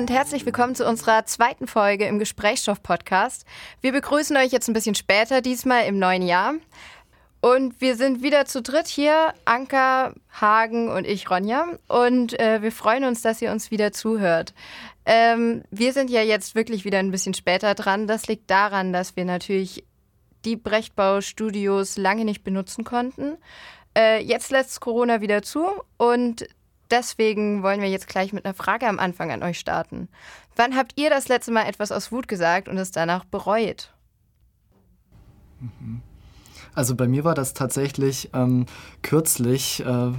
und herzlich willkommen zu unserer zweiten Folge im Gesprächsstoff-Podcast. Wir begrüßen euch jetzt ein bisschen später, diesmal im neuen Jahr. Und wir sind wieder zu dritt hier, Anka, Hagen und ich, Ronja. Und äh, wir freuen uns, dass ihr uns wieder zuhört. Ähm, wir sind ja jetzt wirklich wieder ein bisschen später dran. Das liegt daran, dass wir natürlich die Brechtbau-Studios lange nicht benutzen konnten. Äh, jetzt lässt Corona wieder zu und deswegen wollen wir jetzt gleich mit einer Frage am Anfang an euch starten. Wann habt ihr das letzte Mal etwas aus Wut gesagt und es danach bereut? Mhm. Also bei mir war das tatsächlich ähm, kürzlich äh,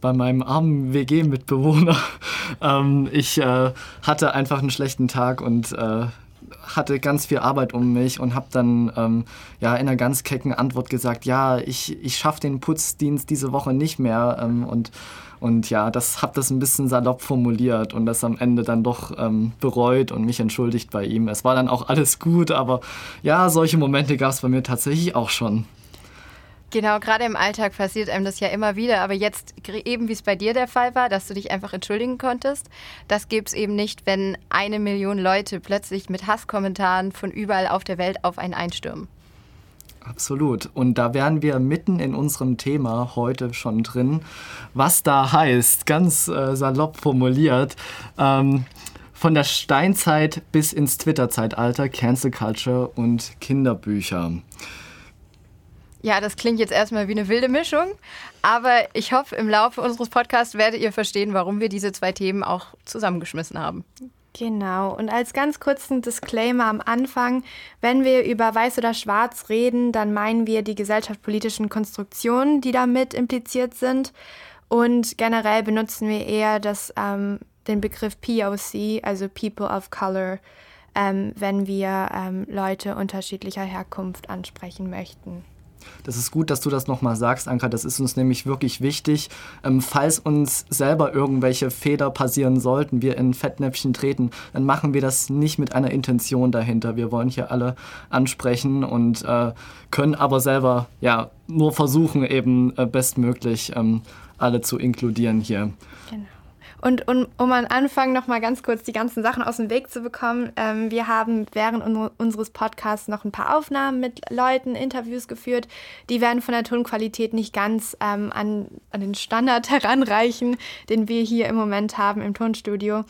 bei meinem armen WG-Mitbewohner. ähm, ich äh, hatte einfach einen schlechten Tag und äh, hatte ganz viel Arbeit um mich und habe dann ähm, ja in einer ganz kecken Antwort gesagt, ja, ich, ich schaffe den Putzdienst diese Woche nicht mehr ähm, und und ja, das habe das ein bisschen salopp formuliert und das am Ende dann doch ähm, bereut und mich entschuldigt bei ihm. Es war dann auch alles gut, aber ja, solche Momente gab es bei mir tatsächlich auch schon. Genau, gerade im Alltag passiert einem das ja immer wieder. Aber jetzt, eben wie es bei dir der Fall war, dass du dich einfach entschuldigen konntest, das gibt es eben nicht, wenn eine Million Leute plötzlich mit Hasskommentaren von überall auf der Welt auf einen einstürmen. Absolut. Und da wären wir mitten in unserem Thema heute schon drin. Was da heißt, ganz äh, salopp formuliert, ähm, von der Steinzeit bis ins Twitter-Zeitalter, Cancel Culture und Kinderbücher. Ja, das klingt jetzt erstmal wie eine wilde Mischung, aber ich hoffe, im Laufe unseres Podcasts werdet ihr verstehen, warum wir diese zwei Themen auch zusammengeschmissen haben. Genau, und als ganz kurzen Disclaimer am Anfang, wenn wir über Weiß oder Schwarz reden, dann meinen wir die gesellschaftspolitischen Konstruktionen, die damit impliziert sind. Und generell benutzen wir eher das, ähm, den Begriff POC, also People of Color, ähm, wenn wir ähm, Leute unterschiedlicher Herkunft ansprechen möchten. Das ist gut, dass du das nochmal sagst, Anka. Das ist uns nämlich wirklich wichtig. Ähm, falls uns selber irgendwelche Fehler passieren sollten, wir in Fettnäpfchen treten, dann machen wir das nicht mit einer Intention dahinter. Wir wollen hier alle ansprechen und äh, können aber selber ja nur versuchen, eben äh, bestmöglich ähm, alle zu inkludieren hier. Genau. Und, und um am Anfang noch mal ganz kurz die ganzen Sachen aus dem Weg zu bekommen, ähm, wir haben während un unseres Podcasts noch ein paar Aufnahmen mit Leuten, Interviews geführt. Die werden von der Tonqualität nicht ganz ähm, an, an den Standard heranreichen, den wir hier im Moment haben im Tonstudio.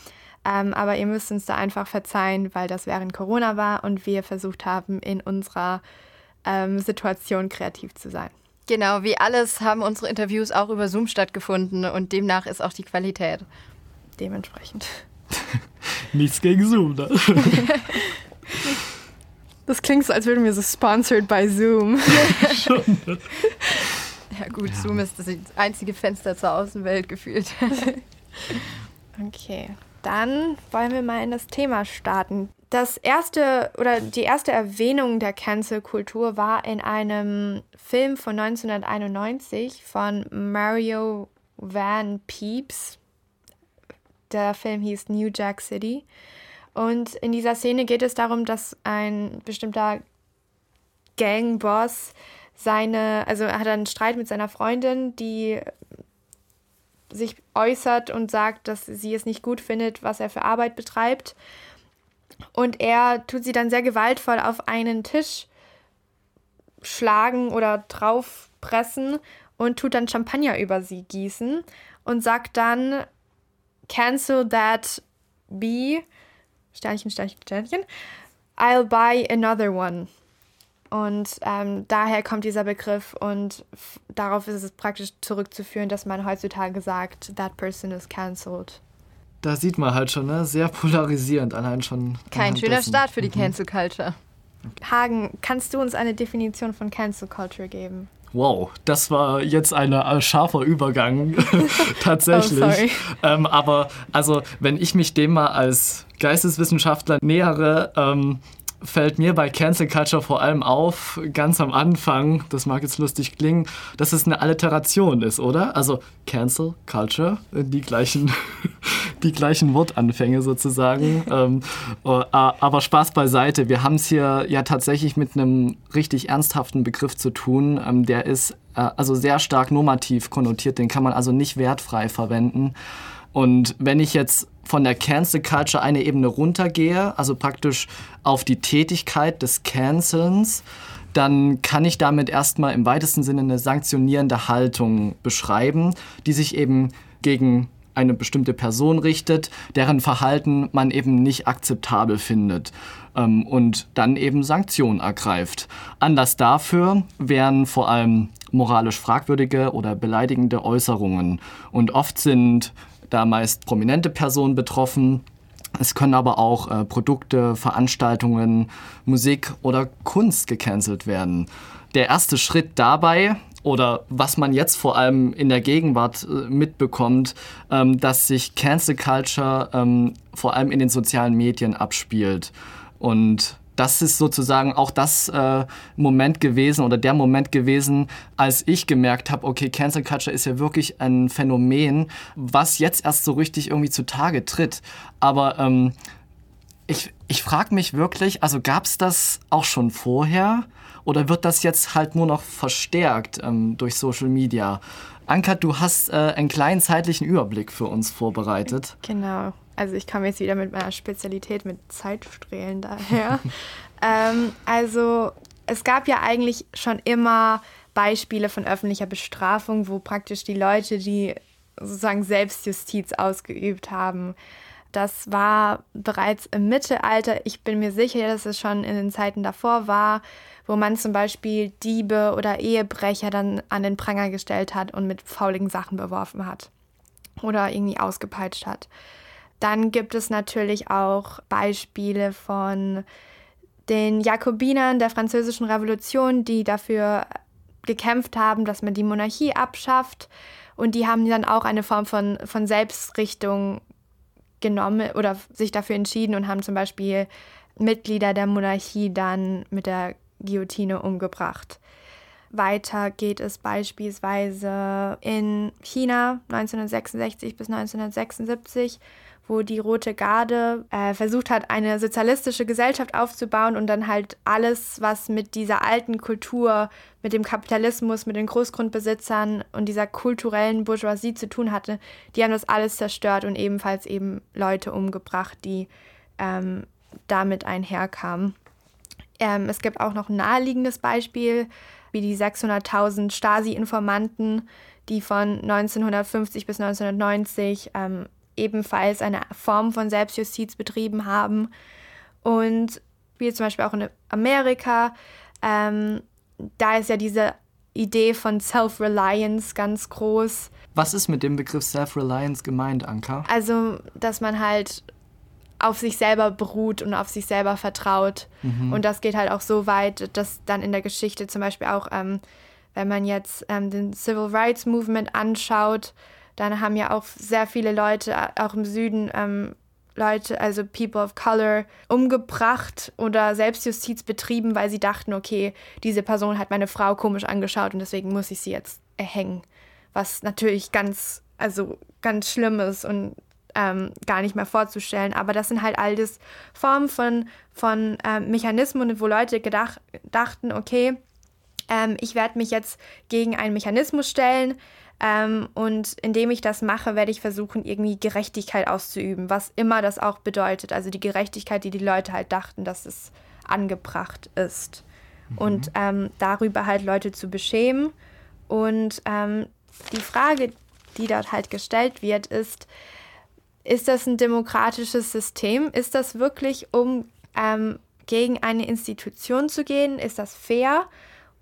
Ähm, aber ihr müsst uns da einfach verzeihen, weil das während Corona war und wir versucht haben, in unserer ähm, Situation kreativ zu sein. Genau, wie alles haben unsere Interviews auch über Zoom stattgefunden und demnach ist auch die Qualität. Dementsprechend. Nichts gegen Zoom, ne? Das klingt so, als würden wir so sponsored by Zoom. Schon. Ja gut, ja. Zoom ist das einzige Fenster zur Außenwelt gefühlt. Okay, dann wollen wir mal in das Thema starten das erste oder die erste Erwähnung der Cancel-Kultur war in einem Film von 1991 von Mario Van Peeps. Der Film hieß New Jack City. Und in dieser Szene geht es darum, dass ein bestimmter Gangboss seine, also er hat einen Streit mit seiner Freundin, die sich äußert und sagt, dass sie es nicht gut findet, was er für Arbeit betreibt. Und er tut sie dann sehr gewaltvoll auf einen Tisch schlagen oder draufpressen und tut dann Champagner über sie gießen und sagt dann, cancel that bee, Sternchen, Sternchen, Sternchen, I'll buy another one. Und ähm, daher kommt dieser Begriff und darauf ist es praktisch zurückzuführen, dass man heutzutage sagt, that person is cancelled da sieht man halt schon, ne? sehr polarisierend allein schon. Kein schöner dessen. Start für die mhm. Cancel Culture. Hagen, kannst du uns eine Definition von Cancel Culture geben? Wow, das war jetzt ein äh, scharfer Übergang, tatsächlich. Oh, ähm, aber also, wenn ich mich dem mal als Geisteswissenschaftler nähere, ähm, fällt mir bei Cancel Culture vor allem auf, ganz am Anfang, das mag jetzt lustig klingen, dass es eine Alliteration ist, oder? Also Cancel Culture, die gleichen, die gleichen Wortanfänge sozusagen. ähm, äh, aber Spaß beiseite, wir haben es hier ja tatsächlich mit einem richtig ernsthaften Begriff zu tun. Ähm, der ist äh, also sehr stark normativ konnotiert, den kann man also nicht wertfrei verwenden. Und wenn ich jetzt von der Cancel Culture eine Ebene runtergehe, also praktisch auf die Tätigkeit des Cancelns, dann kann ich damit erstmal im weitesten Sinne eine sanktionierende Haltung beschreiben, die sich eben gegen eine bestimmte Person richtet, deren Verhalten man eben nicht akzeptabel findet ähm, und dann eben Sanktionen ergreift. Anlass dafür wären vor allem moralisch fragwürdige oder beleidigende Äußerungen. Und oft sind da meist prominente Personen betroffen. Es können aber auch äh, Produkte, Veranstaltungen, Musik oder Kunst gecancelt werden. Der erste Schritt dabei oder was man jetzt vor allem in der Gegenwart äh, mitbekommt, ähm, dass sich Cancel Culture ähm, vor allem in den sozialen Medien abspielt. Und das ist sozusagen auch das äh, Moment gewesen oder der Moment gewesen, als ich gemerkt habe, okay, Cancel Culture ist ja wirklich ein Phänomen, was jetzt erst so richtig irgendwie zutage tritt. Aber ähm, ich, ich frage mich wirklich, also gab es das auch schon vorher oder wird das jetzt halt nur noch verstärkt ähm, durch Social Media? Anka, du hast äh, einen kleinen zeitlichen Überblick für uns vorbereitet. Genau. Also ich komme jetzt wieder mit meiner Spezialität mit Zeitstrahlen daher. ähm, also es gab ja eigentlich schon immer Beispiele von öffentlicher Bestrafung, wo praktisch die Leute, die sozusagen Selbstjustiz ausgeübt haben, das war bereits im Mittelalter. Ich bin mir sicher, dass es schon in den Zeiten davor war, wo man zum Beispiel Diebe oder Ehebrecher dann an den Pranger gestellt hat und mit fauligen Sachen beworfen hat oder irgendwie ausgepeitscht hat. Dann gibt es natürlich auch Beispiele von den Jakobinern der Französischen Revolution, die dafür gekämpft haben, dass man die Monarchie abschafft. Und die haben dann auch eine Form von, von Selbstrichtung genommen oder sich dafür entschieden und haben zum Beispiel Mitglieder der Monarchie dann mit der Guillotine umgebracht. Weiter geht es beispielsweise in China 1966 bis 1976 wo die Rote Garde äh, versucht hat, eine sozialistische Gesellschaft aufzubauen und dann halt alles, was mit dieser alten Kultur, mit dem Kapitalismus, mit den Großgrundbesitzern und dieser kulturellen Bourgeoisie zu tun hatte, die haben das alles zerstört und ebenfalls eben Leute umgebracht, die ähm, damit einherkamen. Ähm, es gibt auch noch ein naheliegendes Beispiel, wie die 600.000 Stasi-Informanten, die von 1950 bis 1990 ähm, ebenfalls eine Form von Selbstjustiz betrieben haben. Und wie zum Beispiel auch in Amerika, ähm, da ist ja diese Idee von Self-Reliance ganz groß. Was ist mit dem Begriff Self-Reliance gemeint, Anka? Also, dass man halt auf sich selber beruht und auf sich selber vertraut. Mhm. Und das geht halt auch so weit, dass dann in der Geschichte zum Beispiel auch, ähm, wenn man jetzt ähm, den Civil Rights Movement anschaut, dann haben ja auch sehr viele Leute, äh, auch im Süden, ähm, Leute, also People of Color, umgebracht oder Selbstjustiz betrieben, weil sie dachten, okay, diese Person hat meine Frau komisch angeschaut und deswegen muss ich sie jetzt erhängen. Was natürlich ganz, also ganz schlimm ist und ähm, gar nicht mehr vorzustellen. Aber das sind halt alles Formen von, von ähm, Mechanismen, wo Leute gedacht, dachten, okay, ähm, ich werde mich jetzt gegen einen Mechanismus stellen, ähm, und indem ich das mache, werde ich versuchen, irgendwie Gerechtigkeit auszuüben, was immer das auch bedeutet. Also die Gerechtigkeit, die die Leute halt dachten, dass es angebracht ist. Mhm. Und ähm, darüber halt Leute zu beschämen. Und ähm, die Frage, die dort halt gestellt wird, ist, ist das ein demokratisches System? Ist das wirklich, um ähm, gegen eine Institution zu gehen? Ist das fair?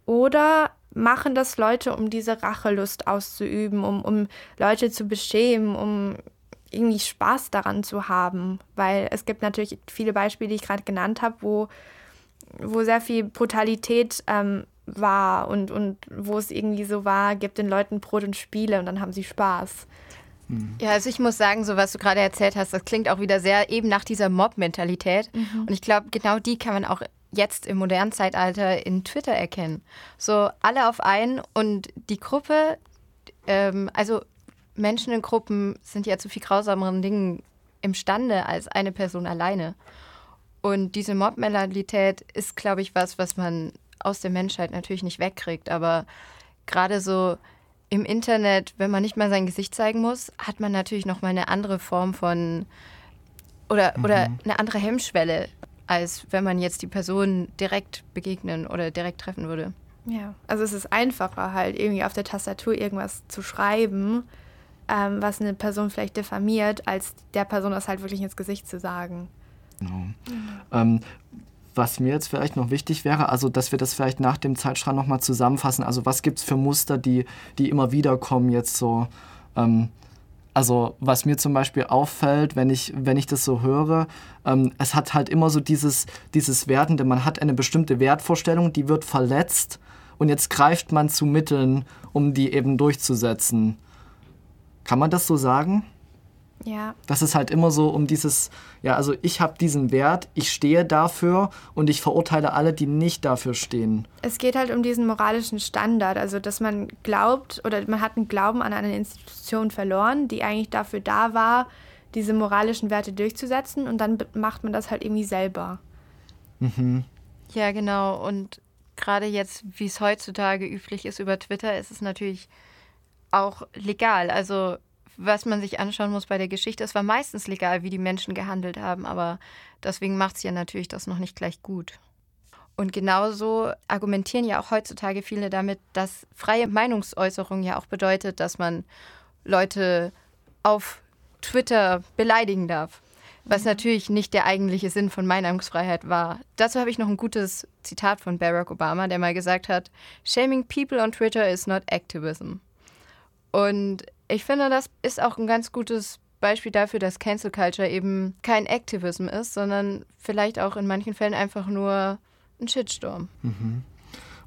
Oder machen das Leute, um diese Rachelust auszuüben, um, um Leute zu beschämen, um irgendwie Spaß daran zu haben. Weil es gibt natürlich viele Beispiele, die ich gerade genannt habe, wo, wo sehr viel Brutalität ähm, war und, und wo es irgendwie so war, gibt den Leuten Brot und Spiele und dann haben sie Spaß. Hm. Ja, also ich muss sagen, so was du gerade erzählt hast, das klingt auch wieder sehr eben nach dieser Mob-Mentalität. Mhm. Und ich glaube, genau die kann man auch jetzt im modernen Zeitalter in Twitter erkennen. So alle auf einen und die Gruppe, ähm, also Menschen in Gruppen sind ja zu viel grausameren Dingen imstande als eine Person alleine. Und diese Mob-Mentalität ist, glaube ich, was, was man aus der Menschheit natürlich nicht wegkriegt. Aber gerade so im Internet, wenn man nicht mal sein Gesicht zeigen muss, hat man natürlich noch mal eine andere Form von oder, mhm. oder eine andere Hemmschwelle, als wenn man jetzt die Person direkt begegnen oder direkt treffen würde. Ja, also es ist einfacher halt irgendwie auf der Tastatur irgendwas zu schreiben, ähm, was eine Person vielleicht diffamiert, als der Person das halt wirklich ins Gesicht zu sagen. Genau. Mhm. Ähm, was mir jetzt vielleicht noch wichtig wäre, also dass wir das vielleicht nach dem Zeitstrahl nochmal zusammenfassen. Also was gibt es für Muster, die, die immer wieder kommen jetzt so? Ähm, also was mir zum Beispiel auffällt, wenn ich, wenn ich das so höre, ähm, es hat halt immer so dieses, dieses Wertende, man hat eine bestimmte Wertvorstellung, die wird verletzt und jetzt greift man zu Mitteln, um die eben durchzusetzen. Kann man das so sagen? Ja. Das ist halt immer so um dieses, ja, also ich habe diesen Wert, ich stehe dafür und ich verurteile alle, die nicht dafür stehen. Es geht halt um diesen moralischen Standard, also dass man glaubt oder man hat einen Glauben an eine Institution verloren, die eigentlich dafür da war, diese moralischen Werte durchzusetzen und dann macht man das halt irgendwie selber. Mhm. Ja, genau. Und gerade jetzt, wie es heutzutage üblich ist über Twitter, ist es natürlich auch legal. Also was man sich anschauen muss bei der Geschichte, es war meistens legal, wie die Menschen gehandelt haben, aber deswegen macht es ja natürlich das noch nicht gleich gut. Und genauso argumentieren ja auch heutzutage viele damit, dass freie Meinungsäußerung ja auch bedeutet, dass man Leute auf Twitter beleidigen darf. Was mhm. natürlich nicht der eigentliche Sinn von Meinungsfreiheit war. Dazu habe ich noch ein gutes Zitat von Barack Obama, der mal gesagt hat: Shaming people on Twitter is not activism. Und ich finde, das ist auch ein ganz gutes Beispiel dafür, dass Cancel Culture eben kein Activism ist, sondern vielleicht auch in manchen Fällen einfach nur ein Shitstorm. Mhm.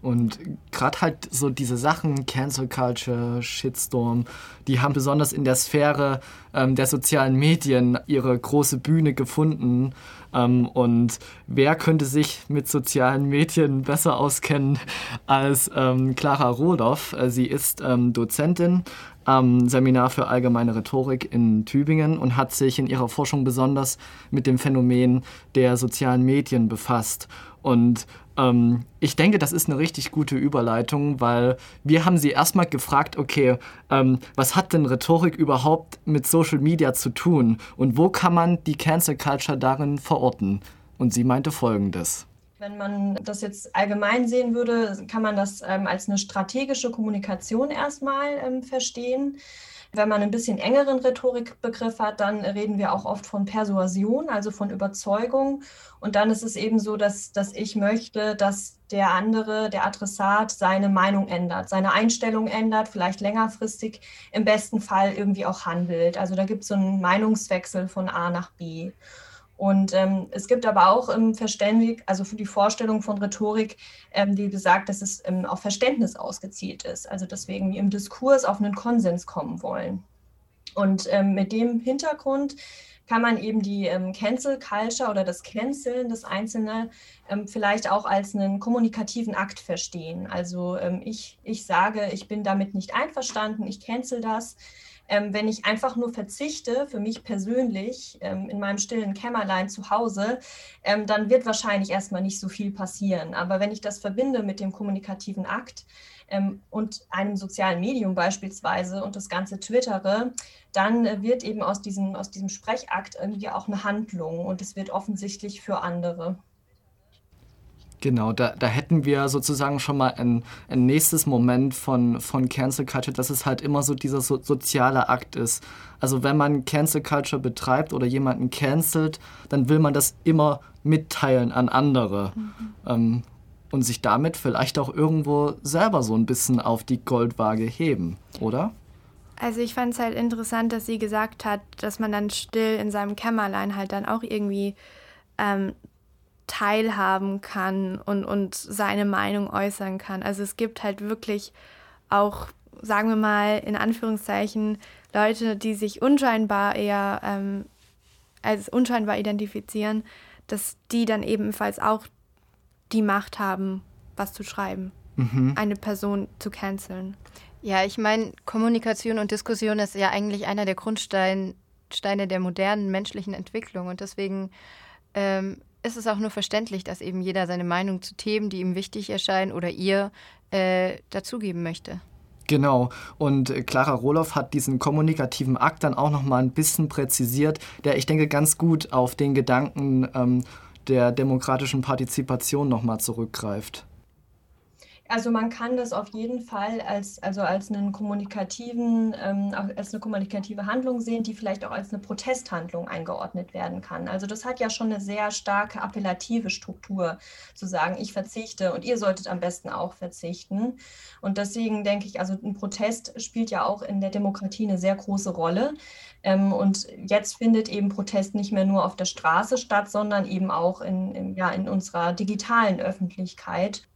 Und gerade halt so diese Sachen, Cancel Culture, Shitstorm, die haben besonders in der Sphäre ähm, der sozialen Medien ihre große Bühne gefunden. Ähm, und wer könnte sich mit sozialen Medien besser auskennen als ähm, Clara Rohloff? Äh, sie ist ähm, Dozentin am Seminar für allgemeine Rhetorik in Tübingen und hat sich in ihrer Forschung besonders mit dem Phänomen der sozialen Medien befasst. Und ähm, ich denke, das ist eine richtig gute Überleitung, weil wir haben sie erstmal gefragt, okay, ähm, was hat denn Rhetorik überhaupt mit Social Media zu tun und wo kann man die Cancel Culture darin verorten? Und sie meinte folgendes. Wenn man das jetzt allgemein sehen würde, kann man das ähm, als eine strategische Kommunikation erstmal ähm, verstehen. Wenn man ein bisschen engeren Rhetorikbegriff hat, dann reden wir auch oft von Persuasion, also von Überzeugung. Und dann ist es eben so, dass, dass ich möchte, dass der andere, der Adressat, seine Meinung ändert, seine Einstellung ändert, vielleicht längerfristig, im besten Fall irgendwie auch handelt. Also da gibt es so einen Meinungswechsel von A nach B. Und ähm, es gibt aber auch im Verständig, also für die Vorstellung von Rhetorik, ähm, die besagt, dass es ähm, auf Verständnis ausgezielt ist. Also deswegen im Diskurs auf einen Konsens kommen wollen. Und ähm, mit dem Hintergrund kann man eben die ähm, Cancel Culture oder das Canceln des Einzelnen ähm, vielleicht auch als einen kommunikativen Akt verstehen. Also ich, ich sage, ich bin damit nicht einverstanden, ich cancel das ähm, wenn ich einfach nur verzichte, für mich persönlich, ähm, in meinem stillen Kämmerlein zu Hause, ähm, dann wird wahrscheinlich erstmal nicht so viel passieren. Aber wenn ich das verbinde mit dem kommunikativen Akt ähm, und einem sozialen Medium beispielsweise und das Ganze twittere, dann äh, wird eben aus diesem, aus diesem Sprechakt irgendwie auch eine Handlung und es wird offensichtlich für andere. Genau, da, da hätten wir sozusagen schon mal ein, ein nächstes Moment von, von Cancel Culture, dass es halt immer so dieser so, soziale Akt ist. Also wenn man Cancel Culture betreibt oder jemanden cancelt, dann will man das immer mitteilen an andere. Mhm. Ähm, und sich damit vielleicht auch irgendwo selber so ein bisschen auf die Goldwaage heben, oder? Also ich fand es halt interessant, dass sie gesagt hat, dass man dann still in seinem Kämmerlein halt dann auch irgendwie ähm, teilhaben kann und, und seine Meinung äußern kann. Also es gibt halt wirklich auch, sagen wir mal, in Anführungszeichen, Leute, die sich unscheinbar eher ähm, als unscheinbar identifizieren, dass die dann ebenfalls auch die Macht haben, was zu schreiben, mhm. eine Person zu canceln. Ja, ich meine, Kommunikation und Diskussion ist ja eigentlich einer der Grundsteine der modernen menschlichen Entwicklung und deswegen ähm, ist es auch nur verständlich, dass eben jeder seine Meinung zu Themen, die ihm wichtig erscheinen oder ihr, äh, dazugeben möchte. Genau. Und Clara Roloff hat diesen kommunikativen Akt dann auch nochmal ein bisschen präzisiert, der ich denke ganz gut auf den Gedanken ähm, der demokratischen Partizipation nochmal zurückgreift. Also man kann das auf jeden Fall als, also als einen kommunikativen, ähm, als eine kommunikative Handlung sehen, die vielleicht auch als eine Protesthandlung eingeordnet werden kann. Also das hat ja schon eine sehr starke appellative Struktur, zu sagen, ich verzichte und ihr solltet am besten auch verzichten. Und deswegen denke ich, also ein Protest spielt ja auch in der Demokratie eine sehr große Rolle. Ähm, und jetzt findet eben Protest nicht mehr nur auf der Straße statt, sondern eben auch in, in ja, in unserer digitalen Öffentlichkeit.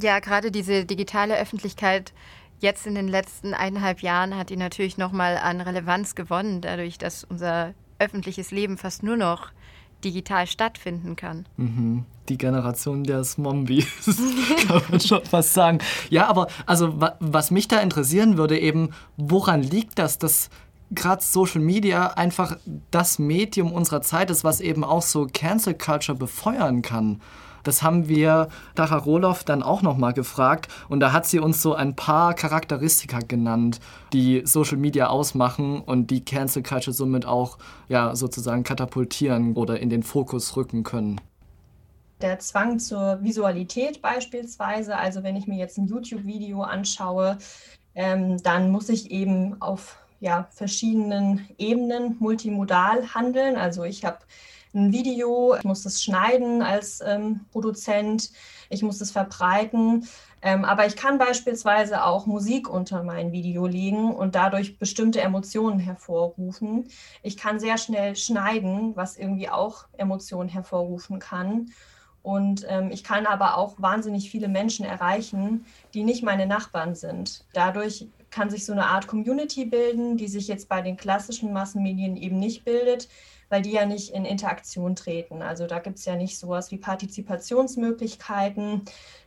Ja, gerade diese digitale Öffentlichkeit jetzt in den letzten eineinhalb Jahren hat die natürlich nochmal an Relevanz gewonnen, dadurch, dass unser öffentliches Leben fast nur noch digital stattfinden kann. Mhm. Die Generation der Zombies, kann man schon fast sagen. Ja, aber also was mich da interessieren würde, eben, woran liegt das, dass gerade Social Media einfach das Medium unserer Zeit ist, was eben auch so Cancel Culture befeuern kann? Das haben wir Dara Roloff dann auch nochmal gefragt und da hat sie uns so ein paar Charakteristika genannt, die Social Media ausmachen und die Cancel Culture somit auch ja, sozusagen katapultieren oder in den Fokus rücken können. Der Zwang zur Visualität beispielsweise, also wenn ich mir jetzt ein YouTube-Video anschaue, ähm, dann muss ich eben auf ja, verschiedenen Ebenen multimodal handeln. Also ich habe ein Video, ich muss das schneiden als ähm, Produzent, ich muss es verbreiten. Ähm, aber ich kann beispielsweise auch Musik unter mein Video legen und dadurch bestimmte Emotionen hervorrufen. Ich kann sehr schnell schneiden, was irgendwie auch Emotionen hervorrufen kann. Und ähm, ich kann aber auch wahnsinnig viele Menschen erreichen, die nicht meine Nachbarn sind. Dadurch kann sich so eine Art Community bilden, die sich jetzt bei den klassischen Massenmedien eben nicht bildet, weil die ja nicht in Interaktion treten. Also da gibt es ja nicht sowas wie Partizipationsmöglichkeiten,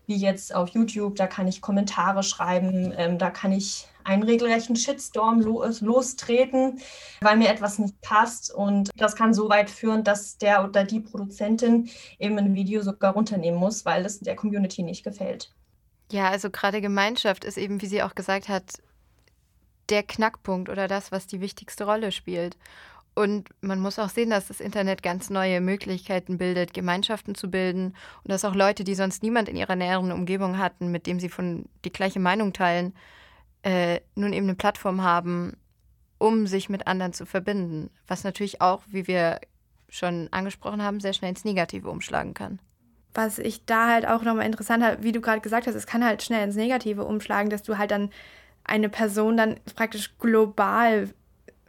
wie jetzt auf YouTube. Da kann ich Kommentare schreiben, ähm, da kann ich einen regelrechten Shitstorm los, lostreten, weil mir etwas nicht passt. Und das kann so weit führen, dass der oder die Produzentin eben ein Video sogar runternehmen muss, weil es der Community nicht gefällt. Ja, also gerade Gemeinschaft ist eben, wie sie auch gesagt hat, der Knackpunkt oder das, was die wichtigste Rolle spielt. Und man muss auch sehen, dass das Internet ganz neue Möglichkeiten bildet, Gemeinschaften zu bilden und dass auch Leute, die sonst niemand in ihrer näheren Umgebung hatten, mit dem sie von die gleiche Meinung teilen, äh, nun eben eine Plattform haben, um sich mit anderen zu verbinden. Was natürlich auch, wie wir schon angesprochen haben, sehr schnell ins Negative umschlagen kann. Was ich da halt auch nochmal interessant habe, wie du gerade gesagt hast, es kann halt schnell ins Negative umschlagen, dass du halt dann eine Person dann praktisch global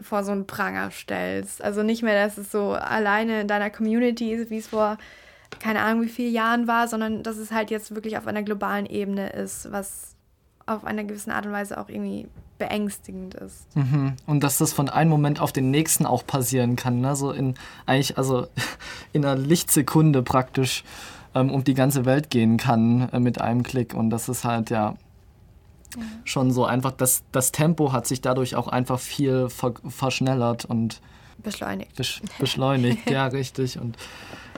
vor so einen Pranger stellst. Also nicht mehr, dass es so alleine in deiner Community ist, wie es vor keine Ahnung wie vielen Jahren war, sondern dass es halt jetzt wirklich auf einer globalen Ebene ist, was auf einer gewissen Art und Weise auch irgendwie beängstigend ist. Mhm. Und dass das von einem Moment auf den nächsten auch passieren kann, ne? So in eigentlich, also in einer Lichtsekunde praktisch ähm, um die ganze Welt gehen kann äh, mit einem Klick. Und das ist halt ja schon so einfach, das, das Tempo hat sich dadurch auch einfach viel ver verschnellert und beschleunigt. Besch beschleunigt, ja, richtig. Und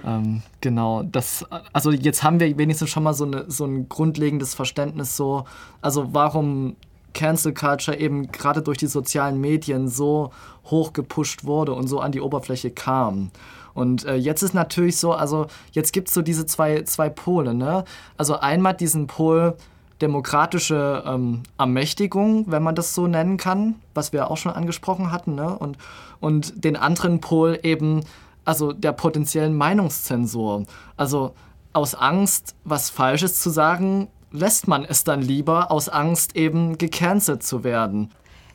ähm, genau, das, also jetzt haben wir wenigstens schon mal so, eine, so ein grundlegendes Verständnis, so, also warum Cancel Culture eben gerade durch die sozialen Medien so hoch gepusht wurde und so an die Oberfläche kam. Und äh, jetzt ist natürlich so, also jetzt gibt es so diese zwei, zwei Pole, ne? Also einmal diesen Pol, demokratische ähm, Ermächtigung, wenn man das so nennen kann, was wir auch schon angesprochen hatten, ne? und, und den anderen Pol eben, also der potenziellen Meinungszensur. Also aus Angst, was Falsches zu sagen, lässt man es dann lieber, aus Angst eben gecancelt zu werden.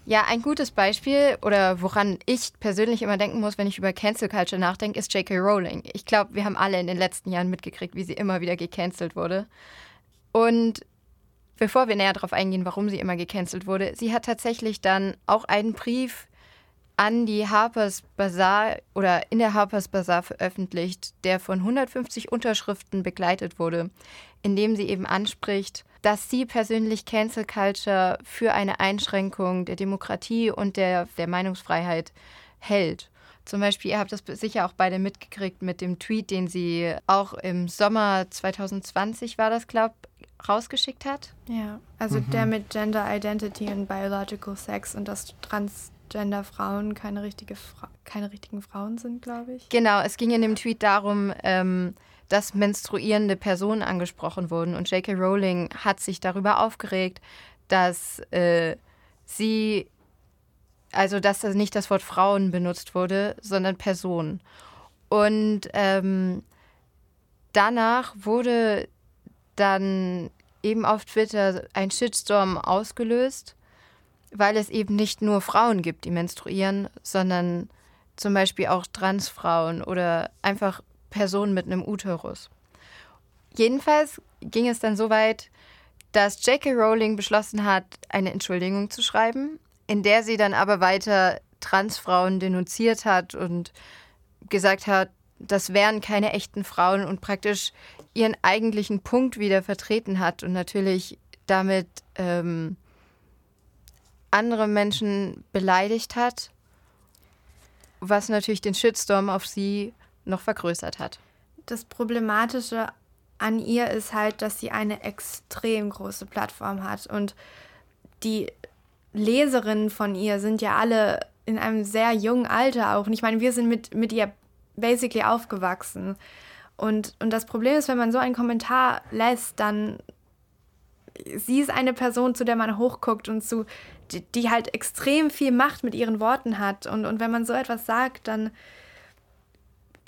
Ja, ein gutes Beispiel oder woran ich persönlich immer denken muss, wenn ich über Cancel Culture nachdenke, ist J.K. Rowling. Ich glaube, wir haben alle in den letzten Jahren mitgekriegt, wie sie immer wieder gecancelt wurde. Und bevor wir näher darauf eingehen, warum sie immer gecancelt wurde, sie hat tatsächlich dann auch einen Brief an die Harper's Bazaar oder in der Harper's Bazaar veröffentlicht, der von 150 Unterschriften begleitet wurde, in dem sie eben anspricht, dass sie persönlich Cancel Culture für eine Einschränkung der Demokratie und der, der Meinungsfreiheit hält. Zum Beispiel, ihr habt das sicher auch beide mitgekriegt mit dem Tweet, den sie auch im Sommer 2020 war das, glaube rausgeschickt hat. Ja, also mhm. der mit Gender Identity und Biological Sex und dass Transgender Frauen keine, richtige Fra keine richtigen Frauen sind, glaube ich. Genau, es ging in dem Tweet darum, ähm, dass menstruierende Personen angesprochen wurden und J.K. Rowling hat sich darüber aufgeregt, dass äh, sie, also dass nicht das Wort Frauen benutzt wurde, sondern Personen. Und ähm, danach wurde dann eben auf Twitter ein Shitstorm ausgelöst, weil es eben nicht nur Frauen gibt, die menstruieren, sondern zum Beispiel auch Transfrauen oder einfach Personen mit einem Uterus. Jedenfalls ging es dann so weit, dass J.K. Rowling beschlossen hat, eine Entschuldigung zu schreiben, in der sie dann aber weiter Transfrauen denunziert hat und gesagt hat, das wären keine echten Frauen und praktisch ihren eigentlichen Punkt wieder vertreten hat und natürlich damit ähm, andere Menschen beleidigt hat, was natürlich den Shitstorm auf sie noch vergrößert hat. Das Problematische an ihr ist halt, dass sie eine extrem große Plattform hat und die Leserinnen von ihr sind ja alle in einem sehr jungen Alter auch. Und ich meine, wir sind mit, mit ihr basically aufgewachsen. Und, und das Problem ist, wenn man so einen Kommentar lässt, dann sie ist eine Person, zu der man hochguckt und zu, die, die halt extrem viel Macht mit ihren Worten hat. Und, und wenn man so etwas sagt, dann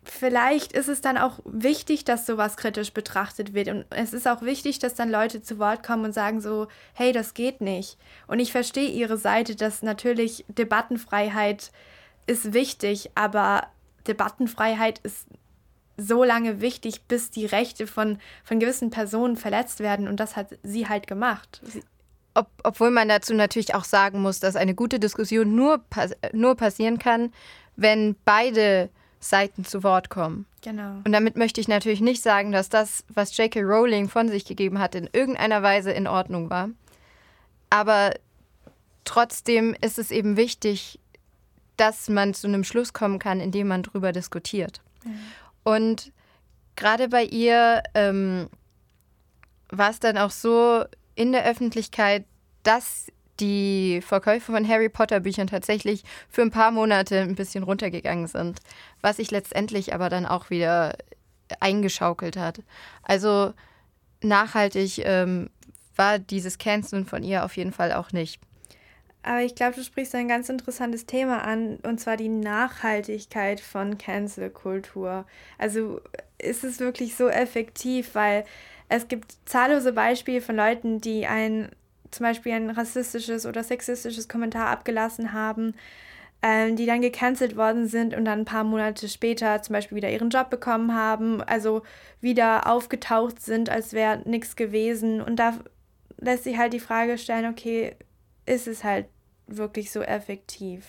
vielleicht ist es dann auch wichtig, dass sowas kritisch betrachtet wird. Und es ist auch wichtig, dass dann Leute zu Wort kommen und sagen so, hey, das geht nicht. Und ich verstehe ihre Seite, dass natürlich Debattenfreiheit ist wichtig, aber Debattenfreiheit ist so lange wichtig, bis die Rechte von, von gewissen Personen verletzt werden. Und das hat sie halt gemacht. Sie Ob, obwohl man dazu natürlich auch sagen muss, dass eine gute Diskussion nur, nur passieren kann, wenn beide Seiten zu Wort kommen. Genau. Und damit möchte ich natürlich nicht sagen, dass das, was J.K. Rowling von sich gegeben hat, in irgendeiner Weise in Ordnung war. Aber trotzdem ist es eben wichtig, dass man zu einem Schluss kommen kann, indem man darüber diskutiert. Ja. Und gerade bei ihr ähm, war es dann auch so in der Öffentlichkeit, dass die Verkäufe von Harry Potter Büchern tatsächlich für ein paar Monate ein bisschen runtergegangen sind, was sich letztendlich aber dann auch wieder eingeschaukelt hat. Also nachhaltig ähm, war dieses Canceln von ihr auf jeden Fall auch nicht. Aber ich glaube, du sprichst ein ganz interessantes Thema an, und zwar die Nachhaltigkeit von Cancel-Kultur. Also ist es wirklich so effektiv, weil es gibt zahllose Beispiele von Leuten, die ein zum Beispiel ein rassistisches oder sexistisches Kommentar abgelassen haben, ähm, die dann gecancelt worden sind und dann ein paar Monate später zum Beispiel wieder ihren Job bekommen haben, also wieder aufgetaucht sind, als wäre nichts gewesen. Und da lässt sich halt die Frage stellen, okay, ist es halt wirklich so effektiv?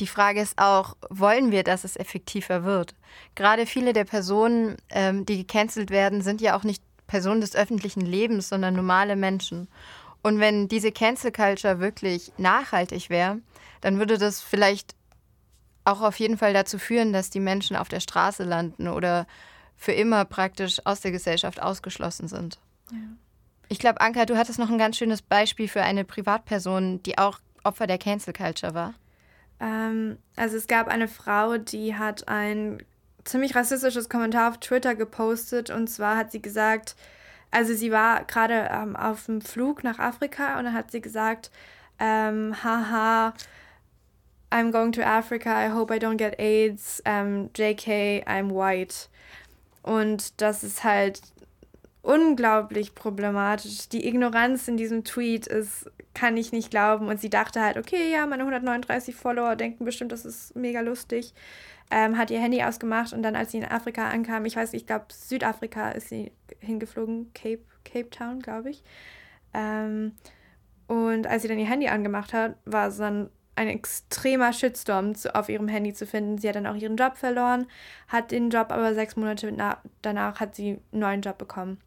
Die Frage ist auch, wollen wir, dass es effektiver wird? Gerade viele der Personen, ähm, die gecancelt werden, sind ja auch nicht Personen des öffentlichen Lebens, sondern normale Menschen. Und wenn diese Cancel Culture wirklich nachhaltig wäre, dann würde das vielleicht auch auf jeden Fall dazu führen, dass die Menschen auf der Straße landen oder für immer praktisch aus der Gesellschaft ausgeschlossen sind. Ja. Ich glaube, Anka, du hattest noch ein ganz schönes Beispiel für eine Privatperson, die auch Opfer der Cancel Culture war. Ähm, also es gab eine Frau, die hat ein ziemlich rassistisches Kommentar auf Twitter gepostet und zwar hat sie gesagt, also sie war gerade ähm, auf dem Flug nach Afrika und dann hat sie gesagt, ähm, haha, I'm going to Africa, I hope I don't get AIDS, um, ähm, JK, I'm white. Und das ist halt unglaublich problematisch. Die Ignoranz in diesem Tweet ist, kann ich nicht glauben. Und sie dachte halt, okay, ja, meine 139 Follower denken bestimmt, das ist mega lustig ähm, hat ihr Handy ausgemacht und dann, als sie in Afrika ankam, ich weiß, ich glaube, Südafrika ist sie hingeflogen, Cape, Cape Town, glaube ich. Ähm, und als sie dann ihr Handy angemacht hat, war es dann ein extremer Shitstorm zu, auf ihrem Handy zu finden. Sie hat dann auch ihren Job verloren, hat den Job aber sechs Monate danach hat sie einen neuen Job bekommen.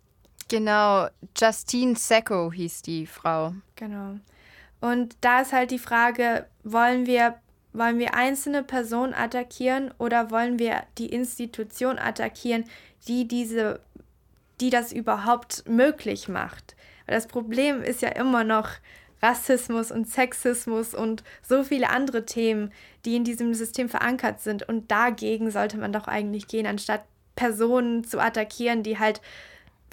Genau, Justine Secco hieß die Frau. Genau. Und da ist halt die Frage, wollen wir wollen wir einzelne Personen attackieren oder wollen wir die Institution attackieren, die diese die das überhaupt möglich macht. Das Problem ist ja immer noch Rassismus und Sexismus und so viele andere Themen, die in diesem System verankert sind. Und dagegen sollte man doch eigentlich gehen, anstatt Personen zu attackieren, die halt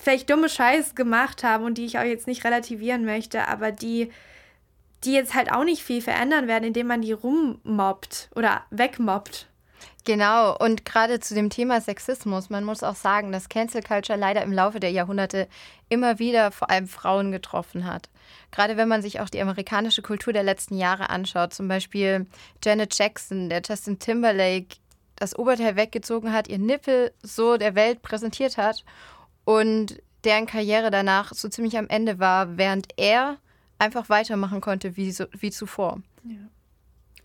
vielleicht dumme Scheiß gemacht haben und die ich auch jetzt nicht relativieren möchte, aber die, die jetzt halt auch nicht viel verändern werden, indem man die rummobbt oder wegmobbt. Genau, und gerade zu dem Thema Sexismus, man muss auch sagen, dass Cancel Culture leider im Laufe der Jahrhunderte immer wieder vor allem Frauen getroffen hat. Gerade wenn man sich auch die amerikanische Kultur der letzten Jahre anschaut, zum Beispiel Janet Jackson, der Justin Timberlake das Oberteil weggezogen hat, ihr Nippel so der Welt präsentiert hat und deren Karriere danach so ziemlich am Ende war, während er einfach weitermachen konnte wie, so, wie zuvor. Ja.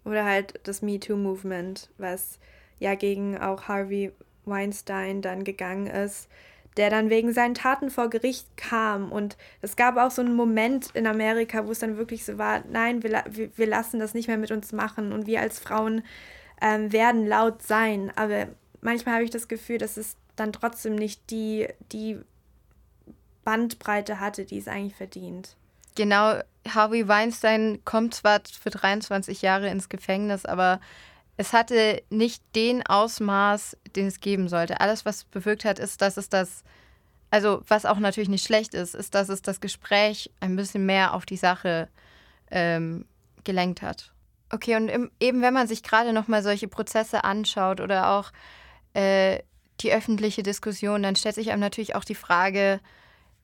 Oder halt das MeToo-Movement, was ja gegen auch Harvey Weinstein dann gegangen ist, der dann wegen seinen Taten vor Gericht kam. Und es gab auch so einen Moment in Amerika, wo es dann wirklich so war, nein, wir, wir, lassen das nicht mehr mit uns machen und wir als Frauen ähm, werden laut sein. Aber manchmal habe ich das Gefühl, dass es dann trotzdem nicht die, die Bandbreite hatte, die es eigentlich verdient. Genau, Harvey Weinstein kommt zwar für 23 Jahre ins Gefängnis, aber es hatte nicht den Ausmaß, den es geben sollte. Alles, was bewirkt hat, ist, dass es das, also was auch natürlich nicht schlecht ist, ist, dass es das Gespräch ein bisschen mehr auf die Sache ähm, gelenkt hat. Okay, und im, eben wenn man sich gerade nochmal solche Prozesse anschaut oder auch äh, die öffentliche Diskussion, dann stellt sich einem natürlich auch die Frage,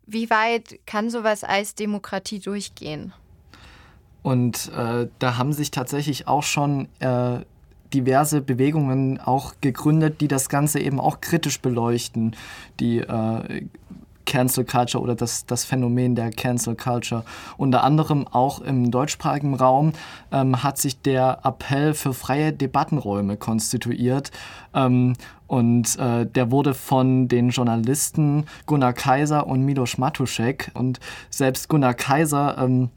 wie weit kann sowas als Demokratie durchgehen? Und äh, da haben sich tatsächlich auch schon äh, diverse Bewegungen auch gegründet, die das Ganze eben auch kritisch beleuchten, die äh, Cancel Culture oder das, das Phänomen der Cancel Culture. Unter anderem auch im deutschsprachigen Raum ähm, hat sich der Appell für freie Debattenräume konstituiert. Ähm, und äh, der wurde von den Journalisten Gunnar Kaiser und Milos Matuszek. Und selbst Gunnar Kaiser ähm,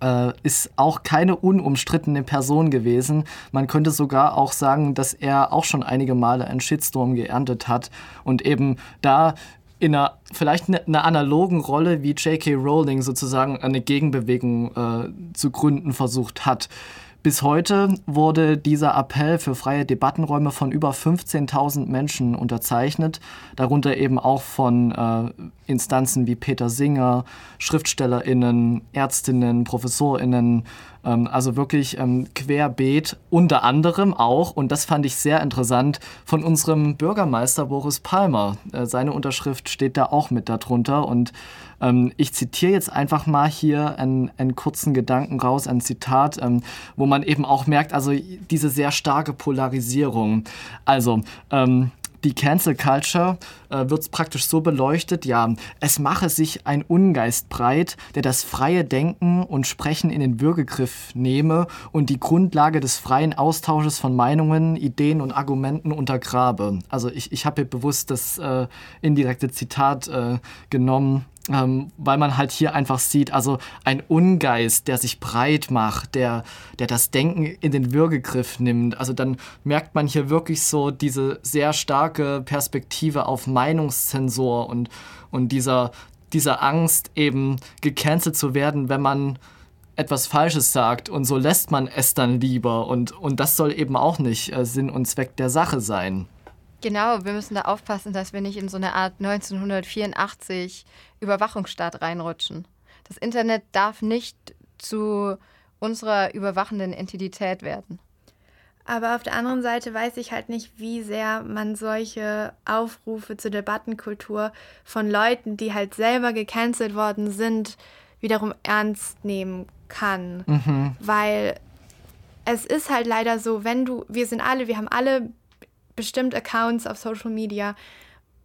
äh, ist auch keine unumstrittene Person gewesen. Man könnte sogar auch sagen, dass er auch schon einige Male einen Shitstorm geerntet hat und eben da in einer vielleicht ne, einer analogen Rolle wie J.K. Rowling sozusagen eine Gegenbewegung äh, zu gründen versucht hat. Bis heute wurde dieser Appell für freie Debattenräume von über 15.000 Menschen unterzeichnet, darunter eben auch von äh, Instanzen wie Peter Singer, Schriftstellerinnen, Ärztinnen, Professorinnen, also wirklich ähm, querbeet, unter anderem auch, und das fand ich sehr interessant, von unserem Bürgermeister Boris Palmer. Äh, seine Unterschrift steht da auch mit darunter und ähm, ich zitiere jetzt einfach mal hier einen, einen kurzen Gedanken raus, ein Zitat, ähm, wo man eben auch merkt, also diese sehr starke Polarisierung. Also, ähm, die Cancel Culture äh, wird praktisch so beleuchtet, ja, es mache sich ein Ungeist breit, der das freie Denken und Sprechen in den Würgegriff nehme und die Grundlage des freien Austausches von Meinungen, Ideen und Argumenten untergrabe. Also ich, ich habe hier bewusst das äh, indirekte Zitat äh, genommen, ähm, weil man halt hier einfach sieht, also ein Ungeist, der sich breit macht, der, der das Denken in den Würgegriff nimmt. Also dann merkt man hier wirklich so diese sehr starke Perspektive auf Meinungszensor und, und dieser, dieser Angst eben gecancelt zu werden, wenn man etwas Falsches sagt und so lässt man es dann lieber und, und das soll eben auch nicht äh, Sinn und Zweck der Sache sein. Genau, wir müssen da aufpassen, dass wir nicht in so eine Art 1984 Überwachungsstaat reinrutschen. Das Internet darf nicht zu unserer überwachenden Entität werden. Aber auf der anderen Seite weiß ich halt nicht, wie sehr man solche Aufrufe zur Debattenkultur von Leuten, die halt selber gecancelt worden sind, wiederum ernst nehmen kann. Mhm. Weil es ist halt leider so, wenn du, wir sind alle, wir haben alle bestimmt Accounts auf Social Media,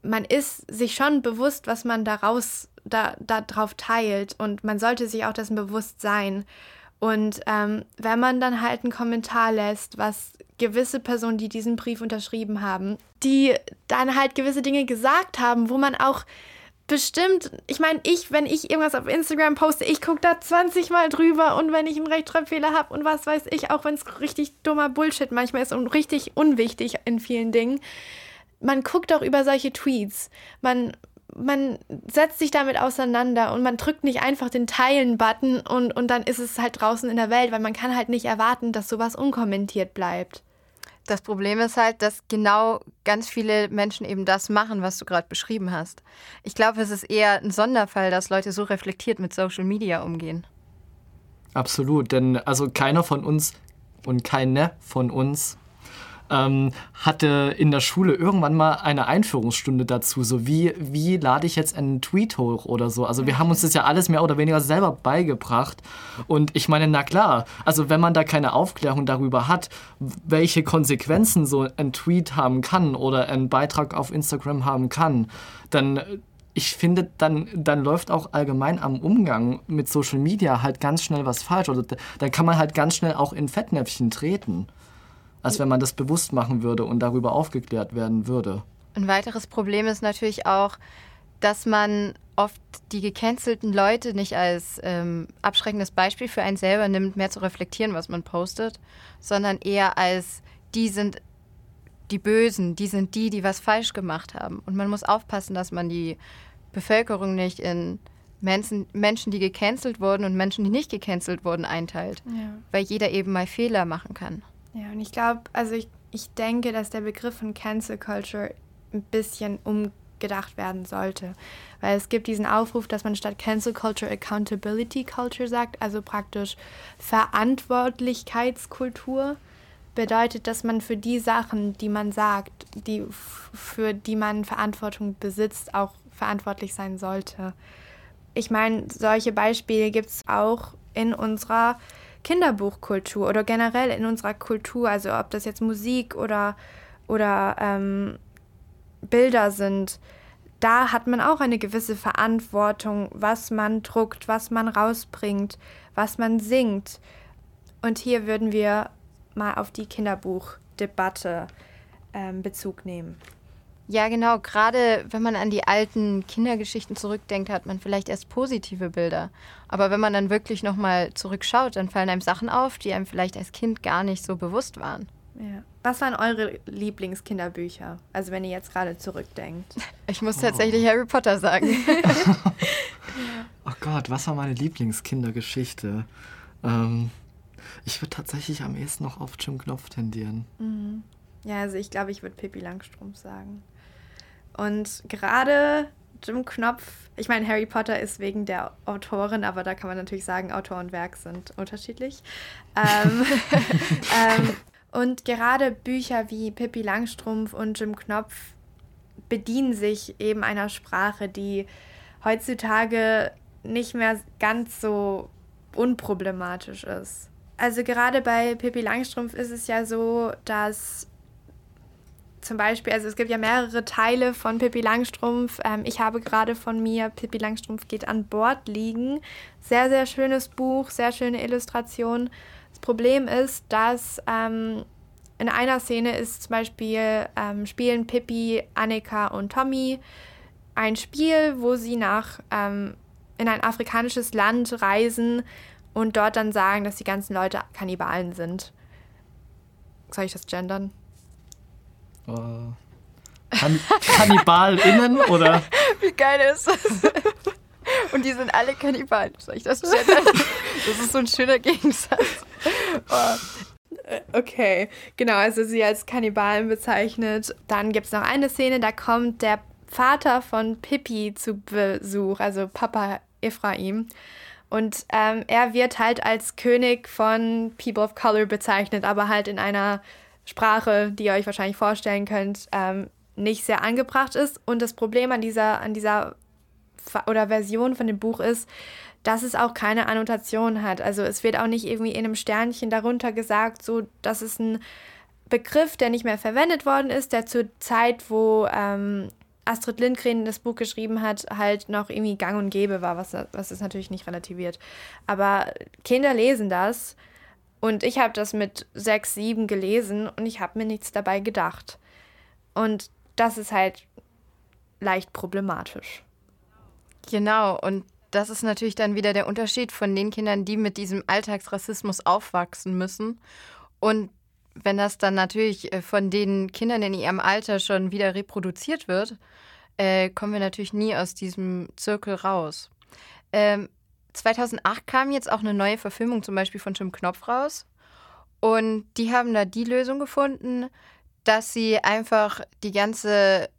man ist sich schon bewusst, was man daraus da, da drauf teilt und man sollte sich auch dessen bewusst sein. Und ähm, wenn man dann halt einen Kommentar lässt, was gewisse Personen, die diesen Brief unterschrieben haben, die dann halt gewisse Dinge gesagt haben, wo man auch bestimmt, ich meine, ich, wenn ich irgendwas auf Instagram poste, ich gucke da 20 Mal drüber und wenn ich einen Rechtschreibfehler habe und was weiß ich, auch wenn es richtig dummer Bullshit manchmal ist und richtig unwichtig in vielen Dingen, man guckt auch über solche Tweets. Man, man setzt sich damit auseinander und man drückt nicht einfach den Teilen-Button und, und dann ist es halt draußen in der Welt, weil man kann halt nicht erwarten, dass sowas unkommentiert bleibt. Das Problem ist halt, dass genau ganz viele Menschen eben das machen, was du gerade beschrieben hast. Ich glaube, es ist eher ein Sonderfall, dass Leute so reflektiert mit Social Media umgehen. Absolut, denn also keiner von uns und keine von uns ähm, hatte in der Schule irgendwann mal eine Einführungsstunde dazu, so wie, wie lade ich jetzt einen Tweet hoch oder so. Also wir haben uns das ja alles mehr oder weniger selber beigebracht. Und ich meine, na klar, also wenn man da keine Aufklärung darüber hat, welche Konsequenzen so ein Tweet haben kann oder ein Beitrag auf Instagram haben kann, dann ich finde, dann, dann läuft auch allgemein am Umgang mit Social Media halt ganz schnell was falsch. Oder dann kann man halt ganz schnell auch in Fettnäpfchen treten als wenn man das bewusst machen würde und darüber aufgeklärt werden würde. Ein weiteres Problem ist natürlich auch, dass man oft die gecancelten Leute nicht als ähm, abschreckendes Beispiel für einen selber nimmt, mehr zu reflektieren, was man postet, sondern eher als die sind die Bösen, die sind die, die was falsch gemacht haben. Und man muss aufpassen, dass man die Bevölkerung nicht in Menschen, Menschen die gecancelt wurden und Menschen, die nicht gecancelt wurden, einteilt. Ja. Weil jeder eben mal Fehler machen kann. Ja, und ich glaube, also ich, ich denke, dass der Begriff von Cancel Culture ein bisschen umgedacht werden sollte. Weil es gibt diesen Aufruf, dass man statt Cancel Culture Accountability Culture sagt, also praktisch Verantwortlichkeitskultur bedeutet, dass man für die Sachen, die man sagt, die, für die man Verantwortung besitzt, auch verantwortlich sein sollte. Ich meine, solche Beispiele gibt es auch in unserer Kinderbuchkultur oder generell in unserer Kultur, also ob das jetzt Musik oder, oder ähm, Bilder sind, da hat man auch eine gewisse Verantwortung, was man druckt, was man rausbringt, was man singt. Und hier würden wir mal auf die Kinderbuchdebatte ähm, Bezug nehmen. Ja, genau. Gerade wenn man an die alten Kindergeschichten zurückdenkt, hat man vielleicht erst positive Bilder. Aber wenn man dann wirklich nochmal zurückschaut, dann fallen einem Sachen auf, die einem vielleicht als Kind gar nicht so bewusst waren. Ja. Was waren eure Lieblingskinderbücher? Also wenn ihr jetzt gerade zurückdenkt. Ich muss tatsächlich oh. Harry Potter sagen. oh Gott, was war meine Lieblingskindergeschichte? Ähm, ich würde tatsächlich am ehesten noch auf Jim Knopf tendieren. Mhm. Ja, also ich glaube, ich würde Pippi Langstrumpf sagen. Und gerade Jim Knopf, ich meine, Harry Potter ist wegen der Autorin, aber da kann man natürlich sagen, Autor und Werk sind unterschiedlich. ähm, ähm, und gerade Bücher wie Pippi Langstrumpf und Jim Knopf bedienen sich eben einer Sprache, die heutzutage nicht mehr ganz so unproblematisch ist. Also gerade bei Pippi Langstrumpf ist es ja so, dass zum Beispiel, also es gibt ja mehrere Teile von Pippi Langstrumpf. Ähm, ich habe gerade von mir Pippi Langstrumpf geht an Bord liegen. Sehr, sehr schönes Buch, sehr schöne Illustration. Das Problem ist, dass ähm, in einer Szene ist zum Beispiel, ähm, spielen Pippi, Annika und Tommy ein Spiel, wo sie nach ähm, in ein afrikanisches Land reisen und dort dann sagen, dass die ganzen Leute Kannibalen sind. Soll ich das gendern? Äh, kan KannibalInnen oder? Wie geil ist das? Und die sind alle Kannibalen. Soll ich das gendern? Das ist so ein schöner Gegensatz. Oh. Okay, genau, also sie als Kannibalen bezeichnet. Dann gibt es noch eine Szene, da kommt der Vater von Pippi zu Besuch, also Papa Ephraim. Und ähm, er wird halt als König von People of Color bezeichnet, aber halt in einer Sprache, die ihr euch wahrscheinlich vorstellen könnt, ähm, nicht sehr angebracht ist. Und das Problem an dieser, an dieser oder Version von dem Buch ist, dass es auch keine Annotation hat. Also es wird auch nicht irgendwie in einem Sternchen darunter gesagt, so dass es ein Begriff, der nicht mehr verwendet worden ist, der zur Zeit, wo ähm, Astrid Lindgren das Buch geschrieben hat, halt noch irgendwie gang und gäbe war, was, was es natürlich nicht relativiert. Aber Kinder lesen das und ich habe das mit sechs, sieben gelesen und ich habe mir nichts dabei gedacht. Und das ist halt leicht problematisch. Genau, und das ist natürlich dann wieder der Unterschied von den Kindern, die mit diesem Alltagsrassismus aufwachsen müssen. Und wenn das dann natürlich äh, von den Kindern in ihrem Alter schon wieder reproduziert wird, äh, kommen wir natürlich nie aus diesem Zirkel raus. Ähm, 2008 kam jetzt auch eine neue Verfilmung zum Beispiel von Jim Knopf raus. Und die haben da die Lösung gefunden, dass sie einfach die ganze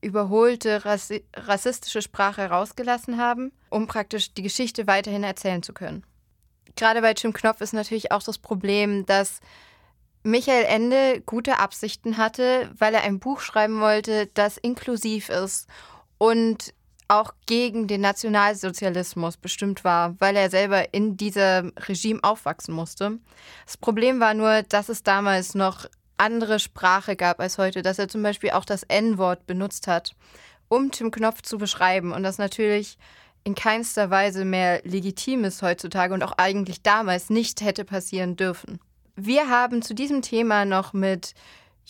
überholte rassi rassistische Sprache rausgelassen haben, um praktisch die Geschichte weiterhin erzählen zu können. Gerade bei Jim Knopf ist natürlich auch das Problem, dass Michael Ende gute Absichten hatte, weil er ein Buch schreiben wollte, das inklusiv ist und auch gegen den Nationalsozialismus bestimmt war, weil er selber in diesem Regime aufwachsen musste. Das Problem war nur, dass es damals noch andere Sprache gab als heute, dass er zum Beispiel auch das N-Wort benutzt hat, um Tim Knopf zu beschreiben und das natürlich in keinster Weise mehr legitim ist heutzutage und auch eigentlich damals nicht hätte passieren dürfen. Wir haben zu diesem Thema noch mit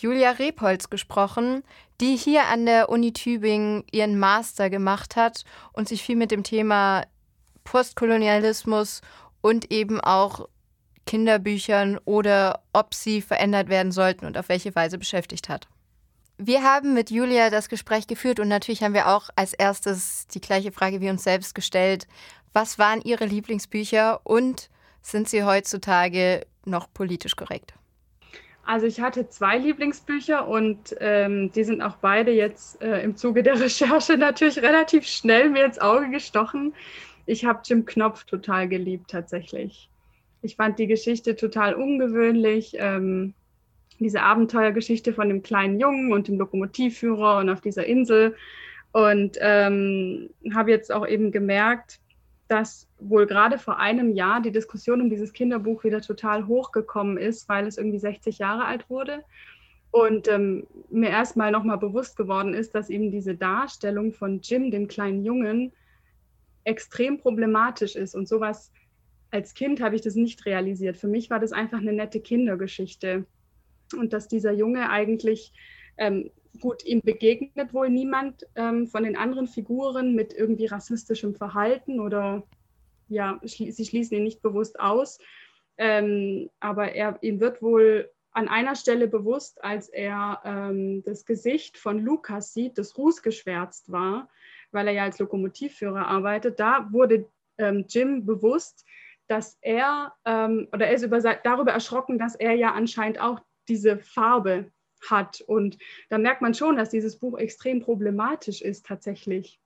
Julia Repolz gesprochen, die hier an der Uni Tübingen ihren Master gemacht hat und sich viel mit dem Thema Postkolonialismus und eben auch Kinderbüchern oder ob sie verändert werden sollten und auf welche Weise beschäftigt hat. Wir haben mit Julia das Gespräch geführt und natürlich haben wir auch als erstes die gleiche Frage wie uns selbst gestellt. Was waren Ihre Lieblingsbücher und sind sie heutzutage noch politisch korrekt? Also ich hatte zwei Lieblingsbücher und ähm, die sind auch beide jetzt äh, im Zuge der Recherche natürlich relativ schnell mir ins Auge gestochen. Ich habe Jim Knopf total geliebt tatsächlich. Ich fand die Geschichte total ungewöhnlich. Ähm, diese Abenteuergeschichte von dem kleinen Jungen und dem Lokomotivführer und auf dieser Insel. Und ähm, habe jetzt auch eben gemerkt, dass wohl gerade vor einem Jahr die Diskussion um dieses Kinderbuch wieder total hochgekommen ist, weil es irgendwie 60 Jahre alt wurde. Und ähm, mir erstmal nochmal bewusst geworden ist, dass eben diese Darstellung von Jim, dem kleinen Jungen, extrem problematisch ist und sowas als Kind habe ich das nicht realisiert. Für mich war das einfach eine nette Kindergeschichte. Und dass dieser Junge eigentlich, ähm, gut, ihm begegnet wohl niemand ähm, von den anderen Figuren mit irgendwie rassistischem Verhalten oder ja, schli sie schließen ihn nicht bewusst aus. Ähm, aber er, ihm wird wohl an einer Stelle bewusst, als er ähm, das Gesicht von Lukas sieht, das rußgeschwärzt war, weil er ja als Lokomotivführer arbeitet, da wurde ähm, Jim bewusst, dass er, ähm, oder er ist über, darüber erschrocken, dass er ja anscheinend auch diese Farbe hat. Und da merkt man schon, dass dieses Buch extrem problematisch ist tatsächlich.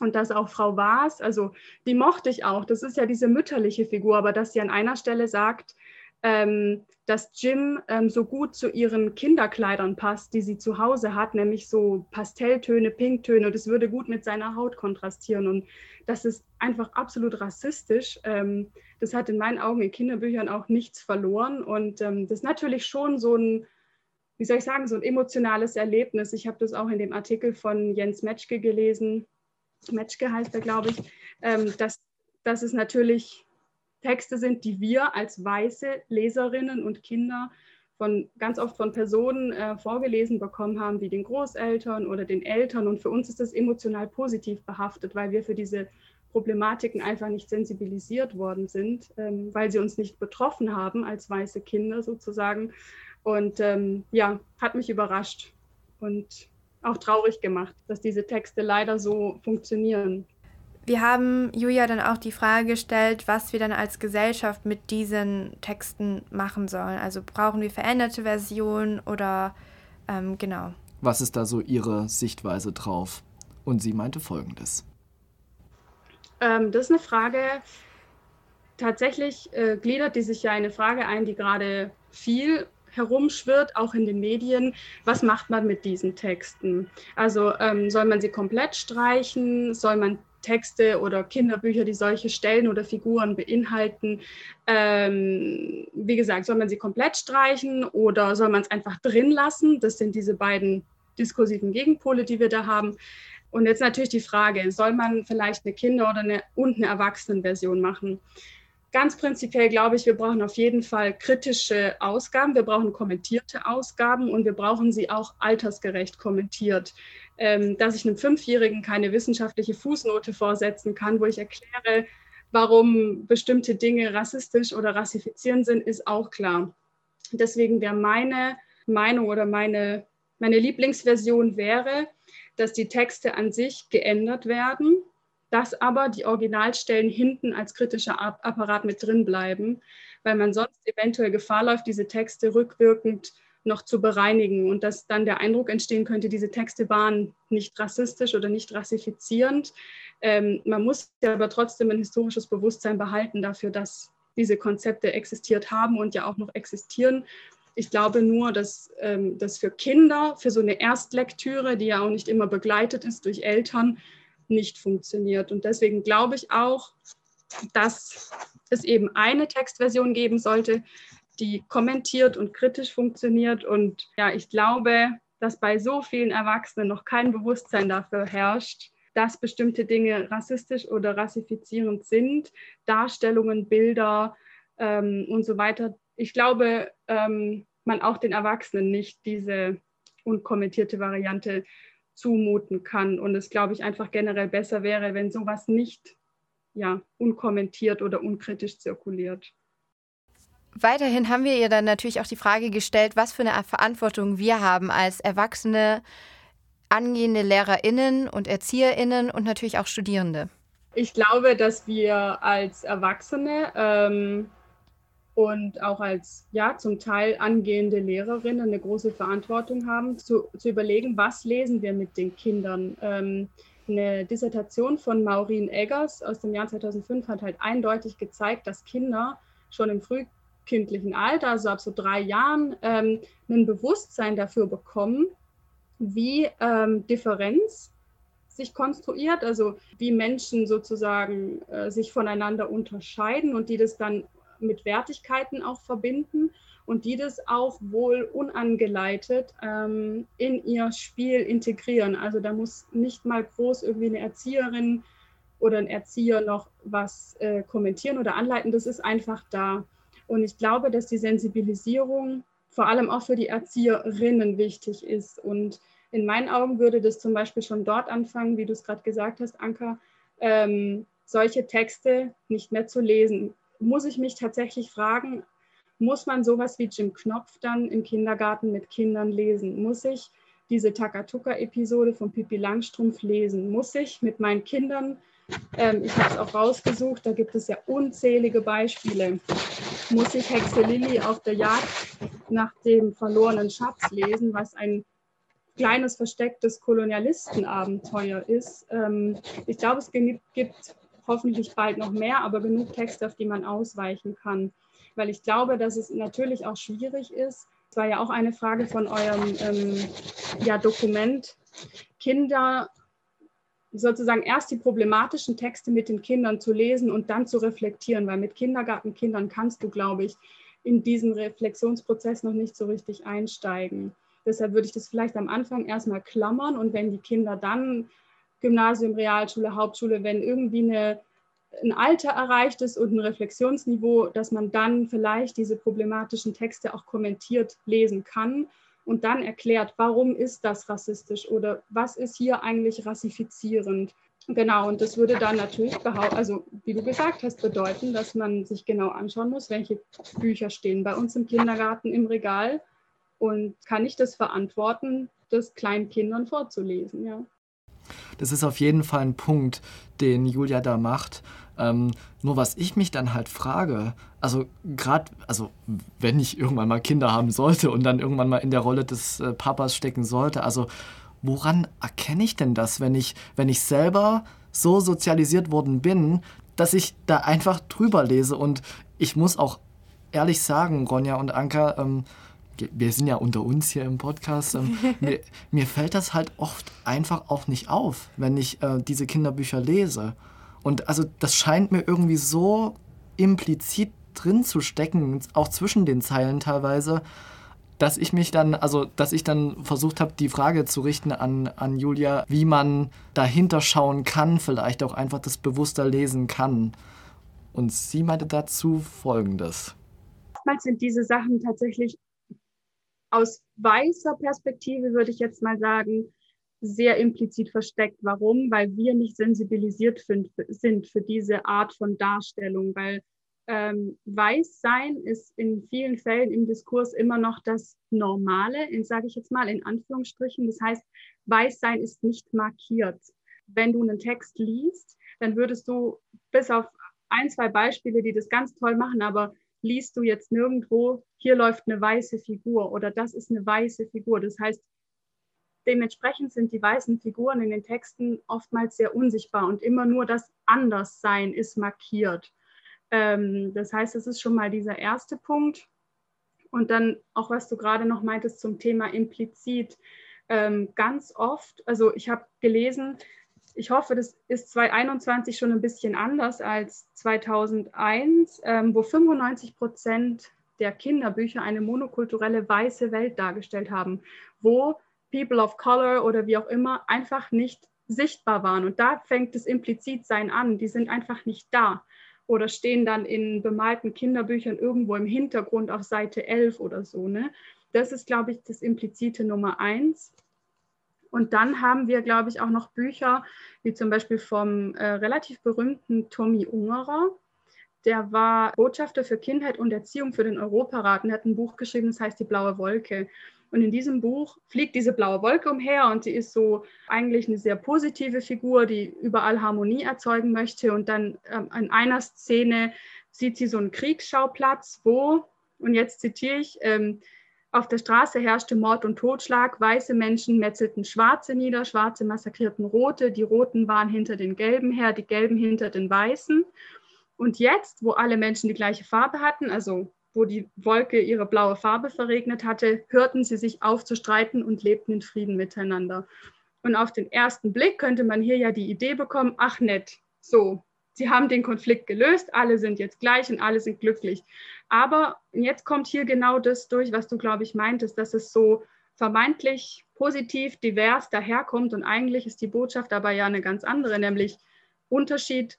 Und dass auch Frau Waas, also die mochte ich auch, das ist ja diese mütterliche Figur, aber dass sie an einer Stelle sagt, ähm, dass Jim ähm, so gut zu ihren Kinderkleidern passt, die sie zu Hause hat, nämlich so Pastelltöne, Pinktöne. Und es würde gut mit seiner Haut kontrastieren. Und das ist einfach absolut rassistisch. Ähm, das hat in meinen Augen in Kinderbüchern auch nichts verloren. Und ähm, das ist natürlich schon so ein, wie soll ich sagen, so ein emotionales Erlebnis. Ich habe das auch in dem Artikel von Jens Metschke gelesen. Metschke heißt er, glaube ich, ähm, dass, dass es natürlich Texte sind, die wir als weiße Leserinnen und Kinder von ganz oft von Personen äh, vorgelesen bekommen haben, wie den Großeltern oder den Eltern. Und für uns ist das emotional positiv behaftet, weil wir für diese Problematiken einfach nicht sensibilisiert worden sind, ähm, weil sie uns nicht betroffen haben als weiße Kinder sozusagen. Und ähm, ja, hat mich überrascht und auch traurig gemacht, dass diese Texte leider so funktionieren. Wir haben Julia dann auch die Frage gestellt, was wir dann als Gesellschaft mit diesen Texten machen sollen. Also brauchen wir veränderte Versionen oder ähm, genau. Was ist da so Ihre Sichtweise drauf? Und sie meinte folgendes. Ähm, das ist eine Frage, tatsächlich äh, gliedert die sich ja eine Frage ein, die gerade viel herumschwirrt, auch in den Medien. Was macht man mit diesen Texten? Also ähm, soll man sie komplett streichen? Soll man Texte oder Kinderbücher, die solche Stellen oder Figuren beinhalten. Ähm, wie gesagt, soll man sie komplett streichen oder soll man es einfach drin lassen? Das sind diese beiden diskursiven Gegenpole, die wir da haben. Und jetzt natürlich die Frage, soll man vielleicht eine Kinder- oder eine, und eine Erwachsenenversion machen? Ganz prinzipiell glaube ich, wir brauchen auf jeden Fall kritische Ausgaben, wir brauchen kommentierte Ausgaben und wir brauchen sie auch altersgerecht kommentiert. Ähm, dass ich einem Fünfjährigen keine wissenschaftliche Fußnote vorsetzen kann, wo ich erkläre, warum bestimmte Dinge rassistisch oder rassifizierend sind, ist auch klar. Deswegen wäre meine Meinung oder meine, meine Lieblingsversion wäre, dass die Texte an sich geändert werden, dass aber die Originalstellen hinten als kritischer Apparat mit drin bleiben, weil man sonst eventuell Gefahr läuft, diese Texte rückwirkend noch zu bereinigen und dass dann der Eindruck entstehen könnte, diese Texte waren nicht rassistisch oder nicht rassifizierend. Ähm, man muss ja aber trotzdem ein historisches Bewusstsein behalten dafür, dass diese Konzepte existiert haben und ja auch noch existieren. Ich glaube nur, dass ähm, das für Kinder, für so eine Erstlektüre, die ja auch nicht immer begleitet ist durch Eltern, nicht funktioniert. Und deswegen glaube ich auch, dass es eben eine Textversion geben sollte, die kommentiert und kritisch funktioniert. Und ja, ich glaube, dass bei so vielen Erwachsenen noch kein Bewusstsein dafür herrscht, dass bestimmte Dinge rassistisch oder rassifizierend sind, Darstellungen, Bilder ähm, und so weiter. Ich glaube, ähm, man auch den Erwachsenen nicht diese unkommentierte Variante zumuten kann und es, glaube ich, einfach generell besser wäre, wenn sowas nicht ja, unkommentiert oder unkritisch zirkuliert. Weiterhin haben wir ihr dann natürlich auch die Frage gestellt, was für eine Verantwortung wir haben als erwachsene, angehende Lehrerinnen und Erzieherinnen und natürlich auch Studierende. Ich glaube, dass wir als Erwachsene ähm, und auch als ja zum Teil angehende Lehrerinnen eine große Verantwortung haben, zu, zu überlegen, was lesen wir mit den Kindern. Ähm, eine Dissertation von Maureen Eggers aus dem Jahr 2005 hat halt eindeutig gezeigt, dass Kinder schon im frühkindlichen Alter, also ab so drei Jahren, ähm, ein Bewusstsein dafür bekommen, wie ähm, Differenz sich konstruiert, also wie Menschen sozusagen äh, sich voneinander unterscheiden und die das dann mit Wertigkeiten auch verbinden und die das auch wohl unangeleitet ähm, in ihr Spiel integrieren. Also da muss nicht mal groß irgendwie eine Erzieherin oder ein Erzieher noch was äh, kommentieren oder anleiten, das ist einfach da. Und ich glaube, dass die Sensibilisierung vor allem auch für die Erzieherinnen wichtig ist. Und in meinen Augen würde das zum Beispiel schon dort anfangen, wie du es gerade gesagt hast, Anka, ähm, solche Texte nicht mehr zu lesen muss ich mich tatsächlich fragen, muss man sowas wie Jim Knopf dann im Kindergarten mit Kindern lesen? Muss ich diese Takatuka-Episode von Pippi Langstrumpf lesen? Muss ich mit meinen Kindern, ähm, ich habe es auch rausgesucht, da gibt es ja unzählige Beispiele, muss ich Hexe Lilly auf der Jagd nach dem verlorenen Schatz lesen, was ein kleines verstecktes Kolonialistenabenteuer ist. Ähm, ich glaube, es gibt hoffentlich bald noch mehr, aber genug Texte, auf die man ausweichen kann. Weil ich glaube, dass es natürlich auch schwierig ist. Es war ja auch eine Frage von eurem ähm, ja, Dokument. Kinder sozusagen erst die problematischen Texte mit den Kindern zu lesen und dann zu reflektieren, weil mit Kindergartenkindern kannst du, glaube ich, in diesen Reflexionsprozess noch nicht so richtig einsteigen. Deshalb würde ich das vielleicht am Anfang erstmal klammern und wenn die Kinder dann Gymnasium, Realschule, Hauptschule, wenn irgendwie eine, ein Alter erreicht ist und ein Reflexionsniveau, dass man dann vielleicht diese problematischen Texte auch kommentiert lesen kann und dann erklärt, warum ist das rassistisch oder was ist hier eigentlich rassifizierend. Genau, und das würde dann natürlich also wie du gesagt hast, bedeuten, dass man sich genau anschauen muss, welche Bücher stehen bei uns im Kindergarten im Regal und kann ich das verantworten, das kleinen Kindern vorzulesen, ja. Das ist auf jeden Fall ein Punkt, den Julia da macht. Ähm, nur was ich mich dann halt frage, also gerade, also wenn ich irgendwann mal Kinder haben sollte und dann irgendwann mal in der Rolle des äh, Papas stecken sollte, also woran erkenne ich denn das, wenn ich, wenn ich selber so sozialisiert worden bin, dass ich da einfach drüber lese und ich muss auch ehrlich sagen, Ronja und Anka, ähm, wir sind ja unter uns hier im Podcast, ähm, mir, mir, fällt das halt oft einfach auch nicht auf, wenn ich äh, diese Kinderbücher lese. Und also das scheint mir irgendwie so implizit drin zu stecken, auch zwischen den Zeilen teilweise, dass ich mich dann, also dass ich dann versucht habe, die Frage zu richten an, an Julia, wie man dahinter schauen kann, vielleicht auch einfach das bewusster lesen kann. Und sie meinte dazu Folgendes. Oftmals sind diese Sachen tatsächlich aus weißer Perspektive würde ich jetzt mal sagen, sehr implizit versteckt. Warum? Weil wir nicht sensibilisiert sind für diese Art von Darstellung, weil ähm, Weißsein ist in vielen Fällen im Diskurs immer noch das Normale, sage ich jetzt mal in Anführungsstrichen. Das heißt, Weißsein ist nicht markiert. Wenn du einen Text liest, dann würdest du bis auf ein, zwei Beispiele, die das ganz toll machen, aber liest du jetzt nirgendwo, hier läuft eine weiße Figur oder das ist eine weiße Figur. Das heißt, dementsprechend sind die weißen Figuren in den Texten oftmals sehr unsichtbar und immer nur das Anderssein ist markiert. Ähm, das heißt, es ist schon mal dieser erste Punkt. Und dann auch, was du gerade noch meintest zum Thema implizit. Ähm, ganz oft, also ich habe gelesen, ich hoffe, das ist 2021 schon ein bisschen anders als 2001, ähm, wo 95 Prozent der Kinderbücher eine monokulturelle weiße Welt dargestellt haben, wo People of Color oder wie auch immer einfach nicht sichtbar waren. Und da fängt das Implizitsein an. Die sind einfach nicht da oder stehen dann in bemalten Kinderbüchern irgendwo im Hintergrund auf Seite 11 oder so. Ne? Das ist, glaube ich, das implizite Nummer eins. Und dann haben wir, glaube ich, auch noch Bücher, wie zum Beispiel vom äh, relativ berühmten Tommy Ungerer. Der war Botschafter für Kindheit und Erziehung für den Europarat und hat ein Buch geschrieben, das heißt Die blaue Wolke. Und in diesem Buch fliegt diese blaue Wolke umher und sie ist so eigentlich eine sehr positive Figur, die überall Harmonie erzeugen möchte. Und dann ähm, in einer Szene sieht sie so einen Kriegsschauplatz, wo, und jetzt zitiere ich, ähm, auf der Straße herrschte Mord und Totschlag. Weiße Menschen metzelten Schwarze nieder, Schwarze massakrierten Rote. Die Roten waren hinter den Gelben her, die Gelben hinter den Weißen. Und jetzt, wo alle Menschen die gleiche Farbe hatten, also wo die Wolke ihre blaue Farbe verregnet hatte, hörten sie sich auf zu streiten und lebten in Frieden miteinander. Und auf den ersten Blick könnte man hier ja die Idee bekommen, ach nett, so, sie haben den Konflikt gelöst, alle sind jetzt gleich und alle sind glücklich. Aber jetzt kommt hier genau das durch, was du, glaube ich, meintest, dass es so vermeintlich positiv, divers daherkommt und eigentlich ist die Botschaft aber ja eine ganz andere, nämlich Unterschied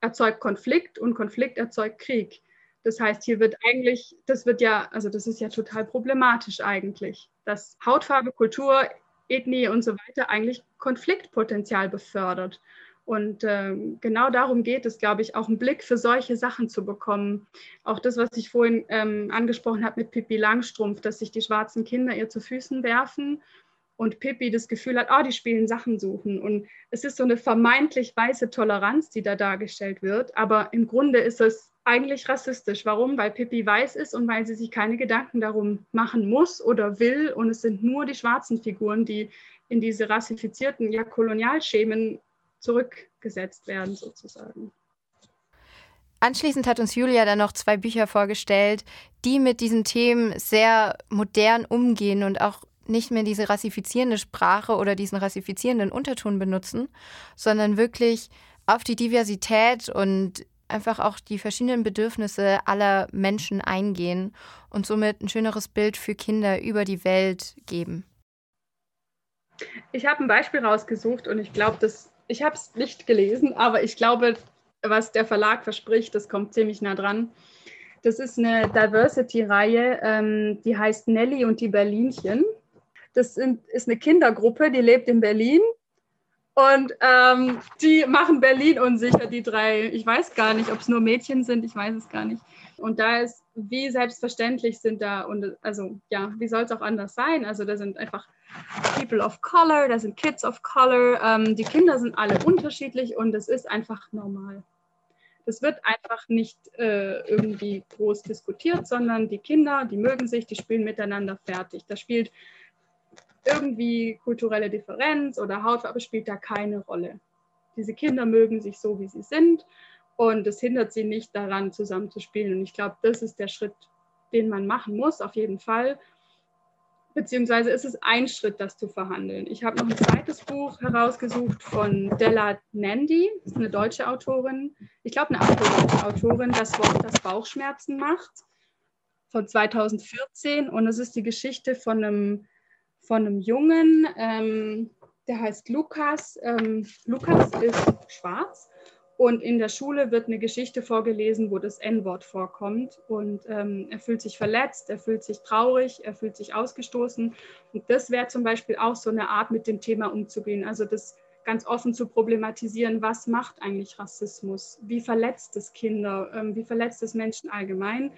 erzeugt Konflikt und Konflikt erzeugt Krieg. Das heißt, hier wird eigentlich, das wird ja, also das ist ja total problematisch eigentlich, dass Hautfarbe, Kultur, Ethnie und so weiter eigentlich Konfliktpotenzial befördert. Und ähm, genau darum geht es, glaube ich, auch einen Blick für solche Sachen zu bekommen. Auch das, was ich vorhin ähm, angesprochen habe mit Pippi Langstrumpf, dass sich die schwarzen Kinder ihr zu Füßen werfen und Pippi das Gefühl hat, oh, die spielen Sachen suchen. Und es ist so eine vermeintlich weiße Toleranz, die da dargestellt wird. Aber im Grunde ist es eigentlich rassistisch. Warum? Weil Pippi weiß ist und weil sie sich keine Gedanken darum machen muss oder will. Und es sind nur die schwarzen Figuren, die in diese rassifizierten ja, Kolonialschemen zurückgesetzt werden, sozusagen. Anschließend hat uns Julia dann noch zwei Bücher vorgestellt, die mit diesen Themen sehr modern umgehen und auch nicht mehr diese rassifizierende Sprache oder diesen rassifizierenden Unterton benutzen, sondern wirklich auf die Diversität und einfach auch die verschiedenen Bedürfnisse aller Menschen eingehen und somit ein schöneres Bild für Kinder über die Welt geben. Ich habe ein Beispiel rausgesucht und ich glaube, ich habe es nicht gelesen, aber ich glaube, was der Verlag verspricht, das kommt ziemlich nah dran. Das ist eine Diversity-Reihe, ähm, die heißt Nelly und die Berlinchen. Das sind, ist eine Kindergruppe, die lebt in Berlin und ähm, die machen Berlin unsicher, die drei. Ich weiß gar nicht, ob es nur Mädchen sind, ich weiß es gar nicht. Und da ist, wie selbstverständlich sind da, und also ja, wie soll es auch anders sein? Also da sind einfach People of Color, da sind Kids of Color. Ähm, die Kinder sind alle unterschiedlich und es ist einfach normal. Das wird einfach nicht äh, irgendwie groß diskutiert, sondern die Kinder, die mögen sich, die spielen miteinander fertig. Da spielt irgendwie kulturelle Differenz oder Hautfarbe spielt da keine Rolle. Diese Kinder mögen sich so, wie sie sind und es hindert sie nicht daran, zusammen zu spielen. Und ich glaube, das ist der Schritt, den man machen muss, auf jeden Fall. Beziehungsweise ist es ein Schritt, das zu verhandeln. Ich habe noch ein zweites Buch herausgesucht von Della Nandi, das ist eine deutsche Autorin, ich glaube eine afrodeutsche Autorin, das Wort, das Bauchschmerzen macht, von 2014. Und es ist die Geschichte von einem von einem Jungen, ähm, der heißt Lukas. Ähm, Lukas ist schwarz und in der Schule wird eine Geschichte vorgelesen, wo das N-Wort vorkommt. Und ähm, er fühlt sich verletzt, er fühlt sich traurig, er fühlt sich ausgestoßen. Und das wäre zum Beispiel auch so eine Art, mit dem Thema umzugehen. Also das ganz offen zu problematisieren, was macht eigentlich Rassismus? Wie verletzt es Kinder? Ähm, wie verletzt es Menschen allgemein?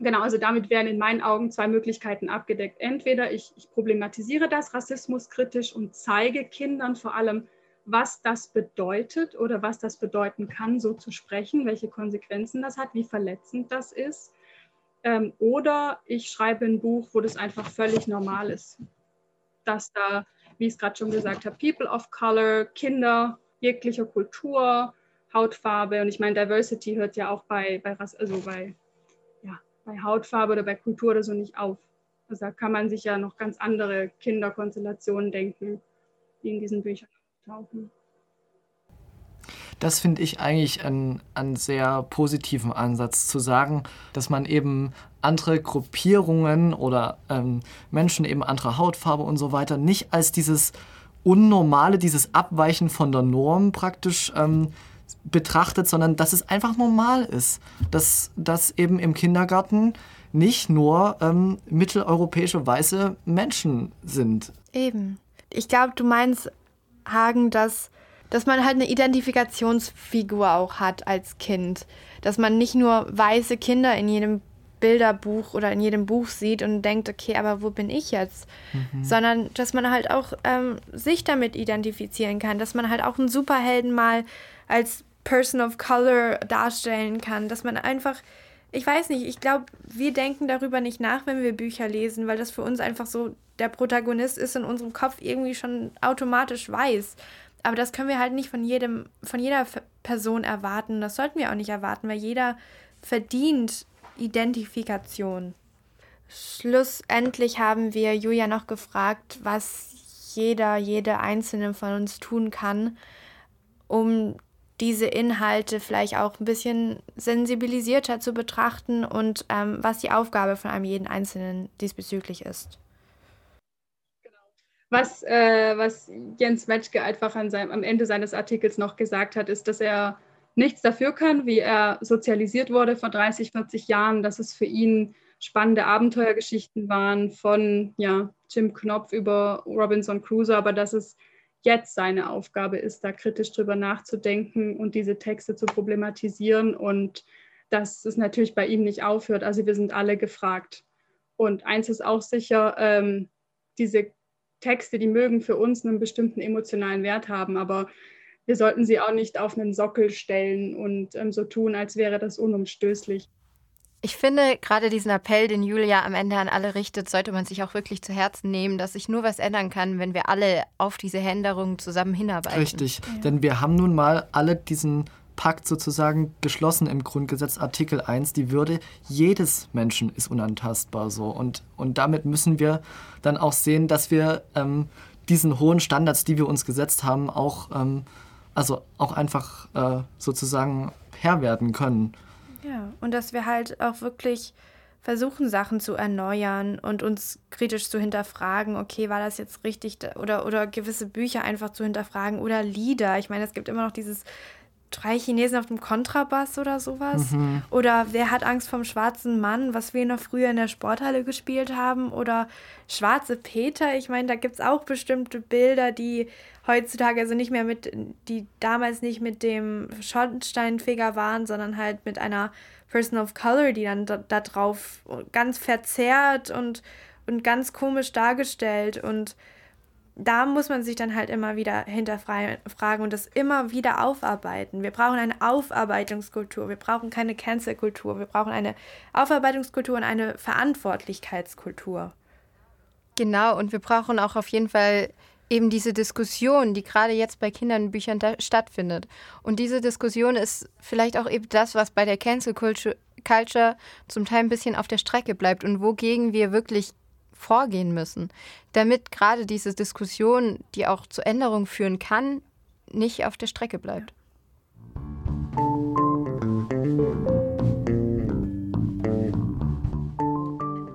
Genau, also damit werden in meinen Augen zwei Möglichkeiten abgedeckt. Entweder ich, ich problematisiere das rassismuskritisch und zeige Kindern vor allem, was das bedeutet oder was das bedeuten kann, so zu sprechen, welche Konsequenzen das hat, wie verletzend das ist. Ähm, oder ich schreibe ein Buch, wo das einfach völlig normal ist, dass da, wie ich es gerade schon gesagt habe, People of Color, Kinder jeglicher Kultur, Hautfarbe und ich meine, Diversity hört ja auch bei, bei, also bei, bei Hautfarbe oder bei Kultur oder so nicht auf. Also da kann man sich ja noch ganz andere Kinderkonstellationen denken, die in diesen Büchern auftauchen. Das finde ich eigentlich einen, sehr positiven Ansatz, zu sagen, dass man eben andere Gruppierungen oder ähm, Menschen eben anderer Hautfarbe und so weiter nicht als dieses Unnormale, dieses Abweichen von der Norm praktisch ähm, betrachtet, sondern dass es einfach normal ist, dass, dass eben im Kindergarten nicht nur ähm, mitteleuropäische weiße Menschen sind. Eben. Ich glaube, du meinst, Hagen, dass dass man halt eine Identifikationsfigur auch hat als Kind. Dass man nicht nur weiße Kinder in jedem Bilderbuch oder in jedem Buch sieht und denkt, okay, aber wo bin ich jetzt? Mhm. Sondern dass man halt auch ähm, sich damit identifizieren kann, dass man halt auch einen Superhelden mal als Person of Color darstellen kann, dass man einfach, ich weiß nicht, ich glaube, wir denken darüber nicht nach, wenn wir Bücher lesen, weil das für uns einfach so der Protagonist ist in unserem Kopf irgendwie schon automatisch weiß. Aber das können wir halt nicht von jedem, von jeder Person erwarten. Das sollten wir auch nicht erwarten, weil jeder verdient Identifikation. Schlussendlich haben wir Julia noch gefragt, was jeder, jede Einzelne von uns tun kann, um diese Inhalte vielleicht auch ein bisschen sensibilisierter zu betrachten und ähm, was die Aufgabe von einem jeden Einzelnen diesbezüglich ist. Was, äh, was Jens Metschke einfach seinem, am Ende seines Artikels noch gesagt hat, ist, dass er nichts dafür kann, wie er sozialisiert wurde vor 30, 40 Jahren, dass es für ihn spannende Abenteuergeschichten waren von ja, Jim Knopf über Robinson Crusoe, aber dass es jetzt seine Aufgabe ist, da kritisch drüber nachzudenken und diese Texte zu problematisieren und dass es natürlich bei ihm nicht aufhört. Also wir sind alle gefragt. Und eins ist auch sicher, ähm, diese Texte, die mögen für uns einen bestimmten emotionalen Wert haben, aber wir sollten sie auch nicht auf einen Sockel stellen und ähm, so tun, als wäre das unumstößlich. Ich finde, gerade diesen Appell, den Julia am Ende an alle richtet, sollte man sich auch wirklich zu Herzen nehmen, dass sich nur was ändern kann, wenn wir alle auf diese Änderungen zusammen hinarbeiten. Richtig, ja. denn wir haben nun mal alle diesen Pakt sozusagen geschlossen im Grundgesetz Artikel 1. Die Würde jedes Menschen ist unantastbar so. Und, und damit müssen wir dann auch sehen, dass wir ähm, diesen hohen Standards, die wir uns gesetzt haben, auch, ähm, also auch einfach äh, sozusagen Herr werden können. Ja, und dass wir halt auch wirklich versuchen, Sachen zu erneuern und uns kritisch zu hinterfragen, okay, war das jetzt richtig oder, oder gewisse Bücher einfach zu hinterfragen oder Lieder. Ich meine, es gibt immer noch dieses drei Chinesen auf dem Kontrabass oder sowas. Mhm. Oder Wer hat Angst vom schwarzen Mann, was wir noch früher in der Sporthalle gespielt haben. Oder Schwarze Peter. Ich meine, da gibt es auch bestimmte Bilder, die heutzutage also nicht mehr mit, die damals nicht mit dem Schornsteinfeger waren, sondern halt mit einer Person of Color, die dann da, da drauf ganz verzerrt und, und ganz komisch dargestellt und da muss man sich dann halt immer wieder hinterfragen und das immer wieder aufarbeiten. Wir brauchen eine Aufarbeitungskultur, wir brauchen keine Cancel-Kultur, wir brauchen eine Aufarbeitungskultur und eine Verantwortlichkeitskultur. Genau, und wir brauchen auch auf jeden Fall eben diese Diskussion, die gerade jetzt bei Kindernbüchern stattfindet. Und diese Diskussion ist vielleicht auch eben das, was bei der Cancel Culture zum Teil ein bisschen auf der Strecke bleibt und wogegen wir wirklich vorgehen müssen, damit gerade diese Diskussion, die auch zu Änderungen führen kann, nicht auf der Strecke bleibt.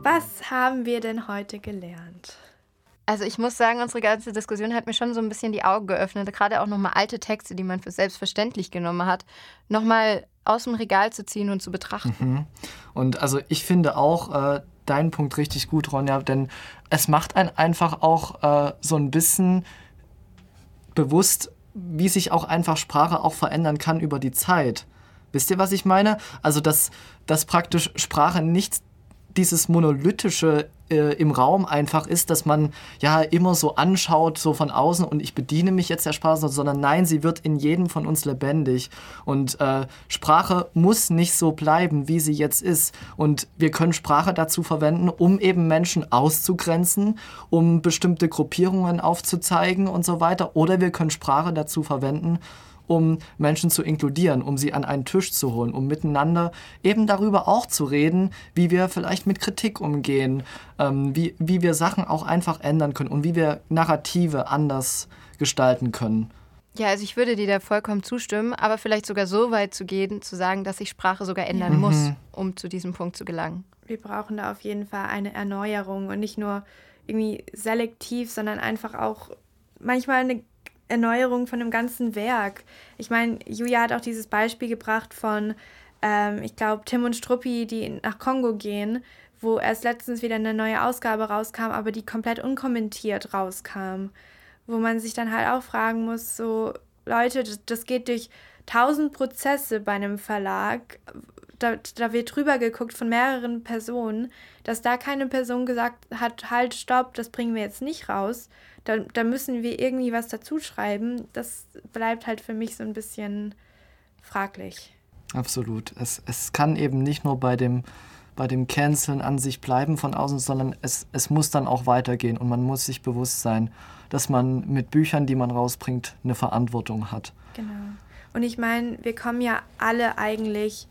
Was haben wir denn heute gelernt? Also ich muss sagen, unsere ganze Diskussion hat mir schon so ein bisschen die Augen geöffnet, gerade auch nochmal alte Texte, die man für selbstverständlich genommen hat, nochmal aus dem Regal zu ziehen und zu betrachten. Mhm. Und also ich finde auch, äh, deinen Punkt richtig gut, Ronja, denn es macht einen einfach auch äh, so ein bisschen bewusst, wie sich auch einfach Sprache auch verändern kann über die Zeit. Wisst ihr, was ich meine? Also, dass, dass praktisch Sprache nicht dieses monolithische äh, im Raum einfach ist, dass man ja immer so anschaut, so von außen und ich bediene mich jetzt der Sprache, sondern nein, sie wird in jedem von uns lebendig. Und äh, Sprache muss nicht so bleiben, wie sie jetzt ist. Und wir können Sprache dazu verwenden, um eben Menschen auszugrenzen, um bestimmte Gruppierungen aufzuzeigen und so weiter. Oder wir können Sprache dazu verwenden, um Menschen zu inkludieren, um sie an einen Tisch zu holen, um miteinander eben darüber auch zu reden, wie wir vielleicht mit Kritik umgehen, ähm, wie, wie wir Sachen auch einfach ändern können und wie wir Narrative anders gestalten können. Ja, also ich würde dir da vollkommen zustimmen, aber vielleicht sogar so weit zu gehen, zu sagen, dass sich Sprache sogar ändern mhm. muss, um zu diesem Punkt zu gelangen. Wir brauchen da auf jeden Fall eine Erneuerung und nicht nur irgendwie selektiv, sondern einfach auch manchmal eine Erneuerung von dem ganzen Werk. Ich meine, Julia hat auch dieses Beispiel gebracht von, ähm, ich glaube, Tim und Struppi, die nach Kongo gehen, wo erst letztens wieder eine neue Ausgabe rauskam, aber die komplett unkommentiert rauskam. Wo man sich dann halt auch fragen muss, so, Leute, das, das geht durch tausend Prozesse bei einem Verlag. Da, da wird drüber geguckt von mehreren Personen, dass da keine Person gesagt hat, halt, stopp, das bringen wir jetzt nicht raus, da, da müssen wir irgendwie was dazu schreiben. Das bleibt halt für mich so ein bisschen fraglich. Absolut. Es, es kann eben nicht nur bei dem, bei dem Canceln an sich bleiben von außen, sondern es, es muss dann auch weitergehen und man muss sich bewusst sein, dass man mit Büchern, die man rausbringt, eine Verantwortung hat. Genau. Und ich meine, wir kommen ja alle eigentlich,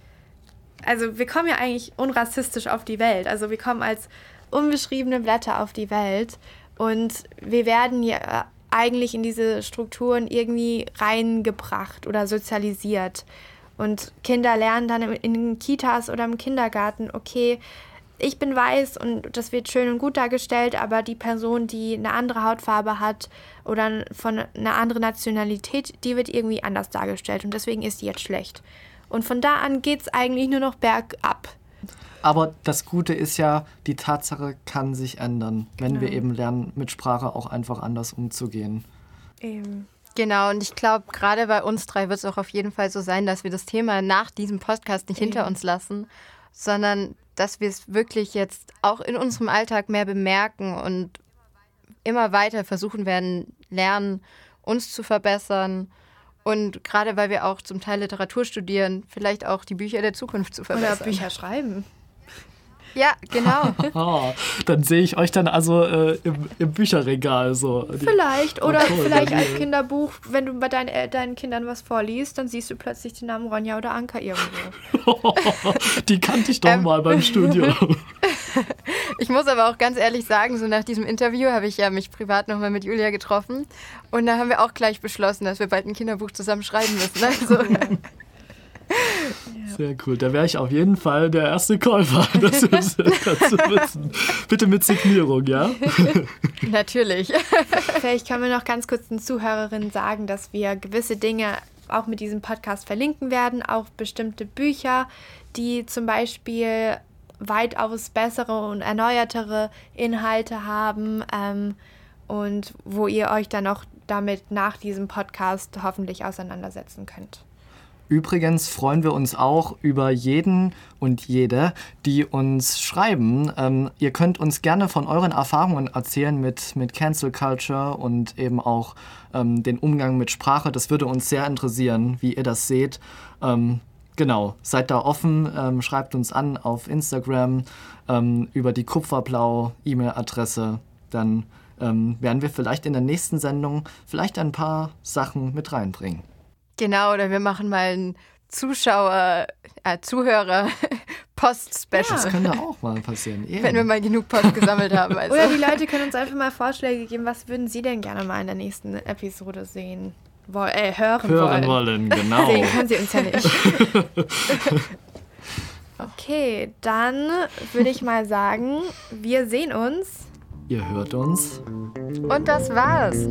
also wir kommen ja eigentlich unrassistisch auf die Welt. Also wir kommen als unbeschriebene Blätter auf die Welt. Und wir werden ja eigentlich in diese Strukturen irgendwie reingebracht oder sozialisiert. Und Kinder lernen dann in den Kitas oder im Kindergarten, okay, ich bin weiß und das wird schön und gut dargestellt, aber die Person, die eine andere Hautfarbe hat oder von einer anderen Nationalität, die wird irgendwie anders dargestellt und deswegen ist die jetzt schlecht. Und von da an geht es eigentlich nur noch bergab. Aber das Gute ist ja, die Tatsache kann sich ändern, wenn genau. wir eben lernen, mit Sprache auch einfach anders umzugehen. Eben. Genau, und ich glaube, gerade bei uns drei wird es auch auf jeden Fall so sein, dass wir das Thema nach diesem Podcast nicht Eben. hinter uns lassen, sondern dass wir es wirklich jetzt auch in unserem Alltag mehr bemerken und immer weiter versuchen werden, lernen, uns zu verbessern. Und gerade weil wir auch zum Teil Literatur studieren, vielleicht auch die Bücher der Zukunft zu verbessern. Oder Bücher schreiben. Ja, genau. dann sehe ich euch dann also äh, im, im, Bücherregal so. Vielleicht. Oder oh, cool, vielleicht als Kinderbuch, wenn du bei deinen, äh, deinen Kindern was vorliest, dann siehst du plötzlich den Namen Ronja oder Anka irgendwo. Die kannte ich doch ähm, mal beim Studio. ich muss aber auch ganz ehrlich sagen, so nach diesem Interview habe ich ja mich privat nochmal mit Julia getroffen. Und da haben wir auch gleich beschlossen, dass wir bald ein Kinderbuch zusammen schreiben müssen. Also, Sehr cool. Da wäre ich auf jeden Fall der erste Käufer. Das ist zu wissen. Bitte mit Signierung, ja? Natürlich. Vielleicht können wir noch ganz kurz den Zuhörerinnen sagen, dass wir gewisse Dinge auch mit diesem Podcast verlinken werden, auch bestimmte Bücher, die zum Beispiel weitaus bessere und erneuertere Inhalte haben ähm, und wo ihr euch dann auch damit nach diesem Podcast hoffentlich auseinandersetzen könnt. Übrigens freuen wir uns auch über jeden und jede, die uns schreiben. Ähm, ihr könnt uns gerne von euren Erfahrungen erzählen mit, mit Cancel Culture und eben auch ähm, den Umgang mit Sprache. Das würde uns sehr interessieren, wie ihr das seht. Ähm, genau, seid da offen, ähm, schreibt uns an auf Instagram ähm, über die Kupferblau-E-Mail-Adresse. Dann ähm, werden wir vielleicht in der nächsten Sendung vielleicht ein paar Sachen mit reinbringen. Genau, oder wir machen mal ein Zuschauer, äh, Zuhörer Post-Special. Ja. Das könnte auch mal passieren. Eben. Wenn wir mal genug Post gesammelt haben. Also. Oder die Leute können uns einfach mal Vorschläge geben, was würden sie denn gerne mal in der nächsten Episode sehen? Woll, äh, hören, hören wollen. wollen genau. Sehen können sie uns ja nicht. okay, dann würde ich mal sagen, wir sehen uns. Ihr hört uns. Und das war's.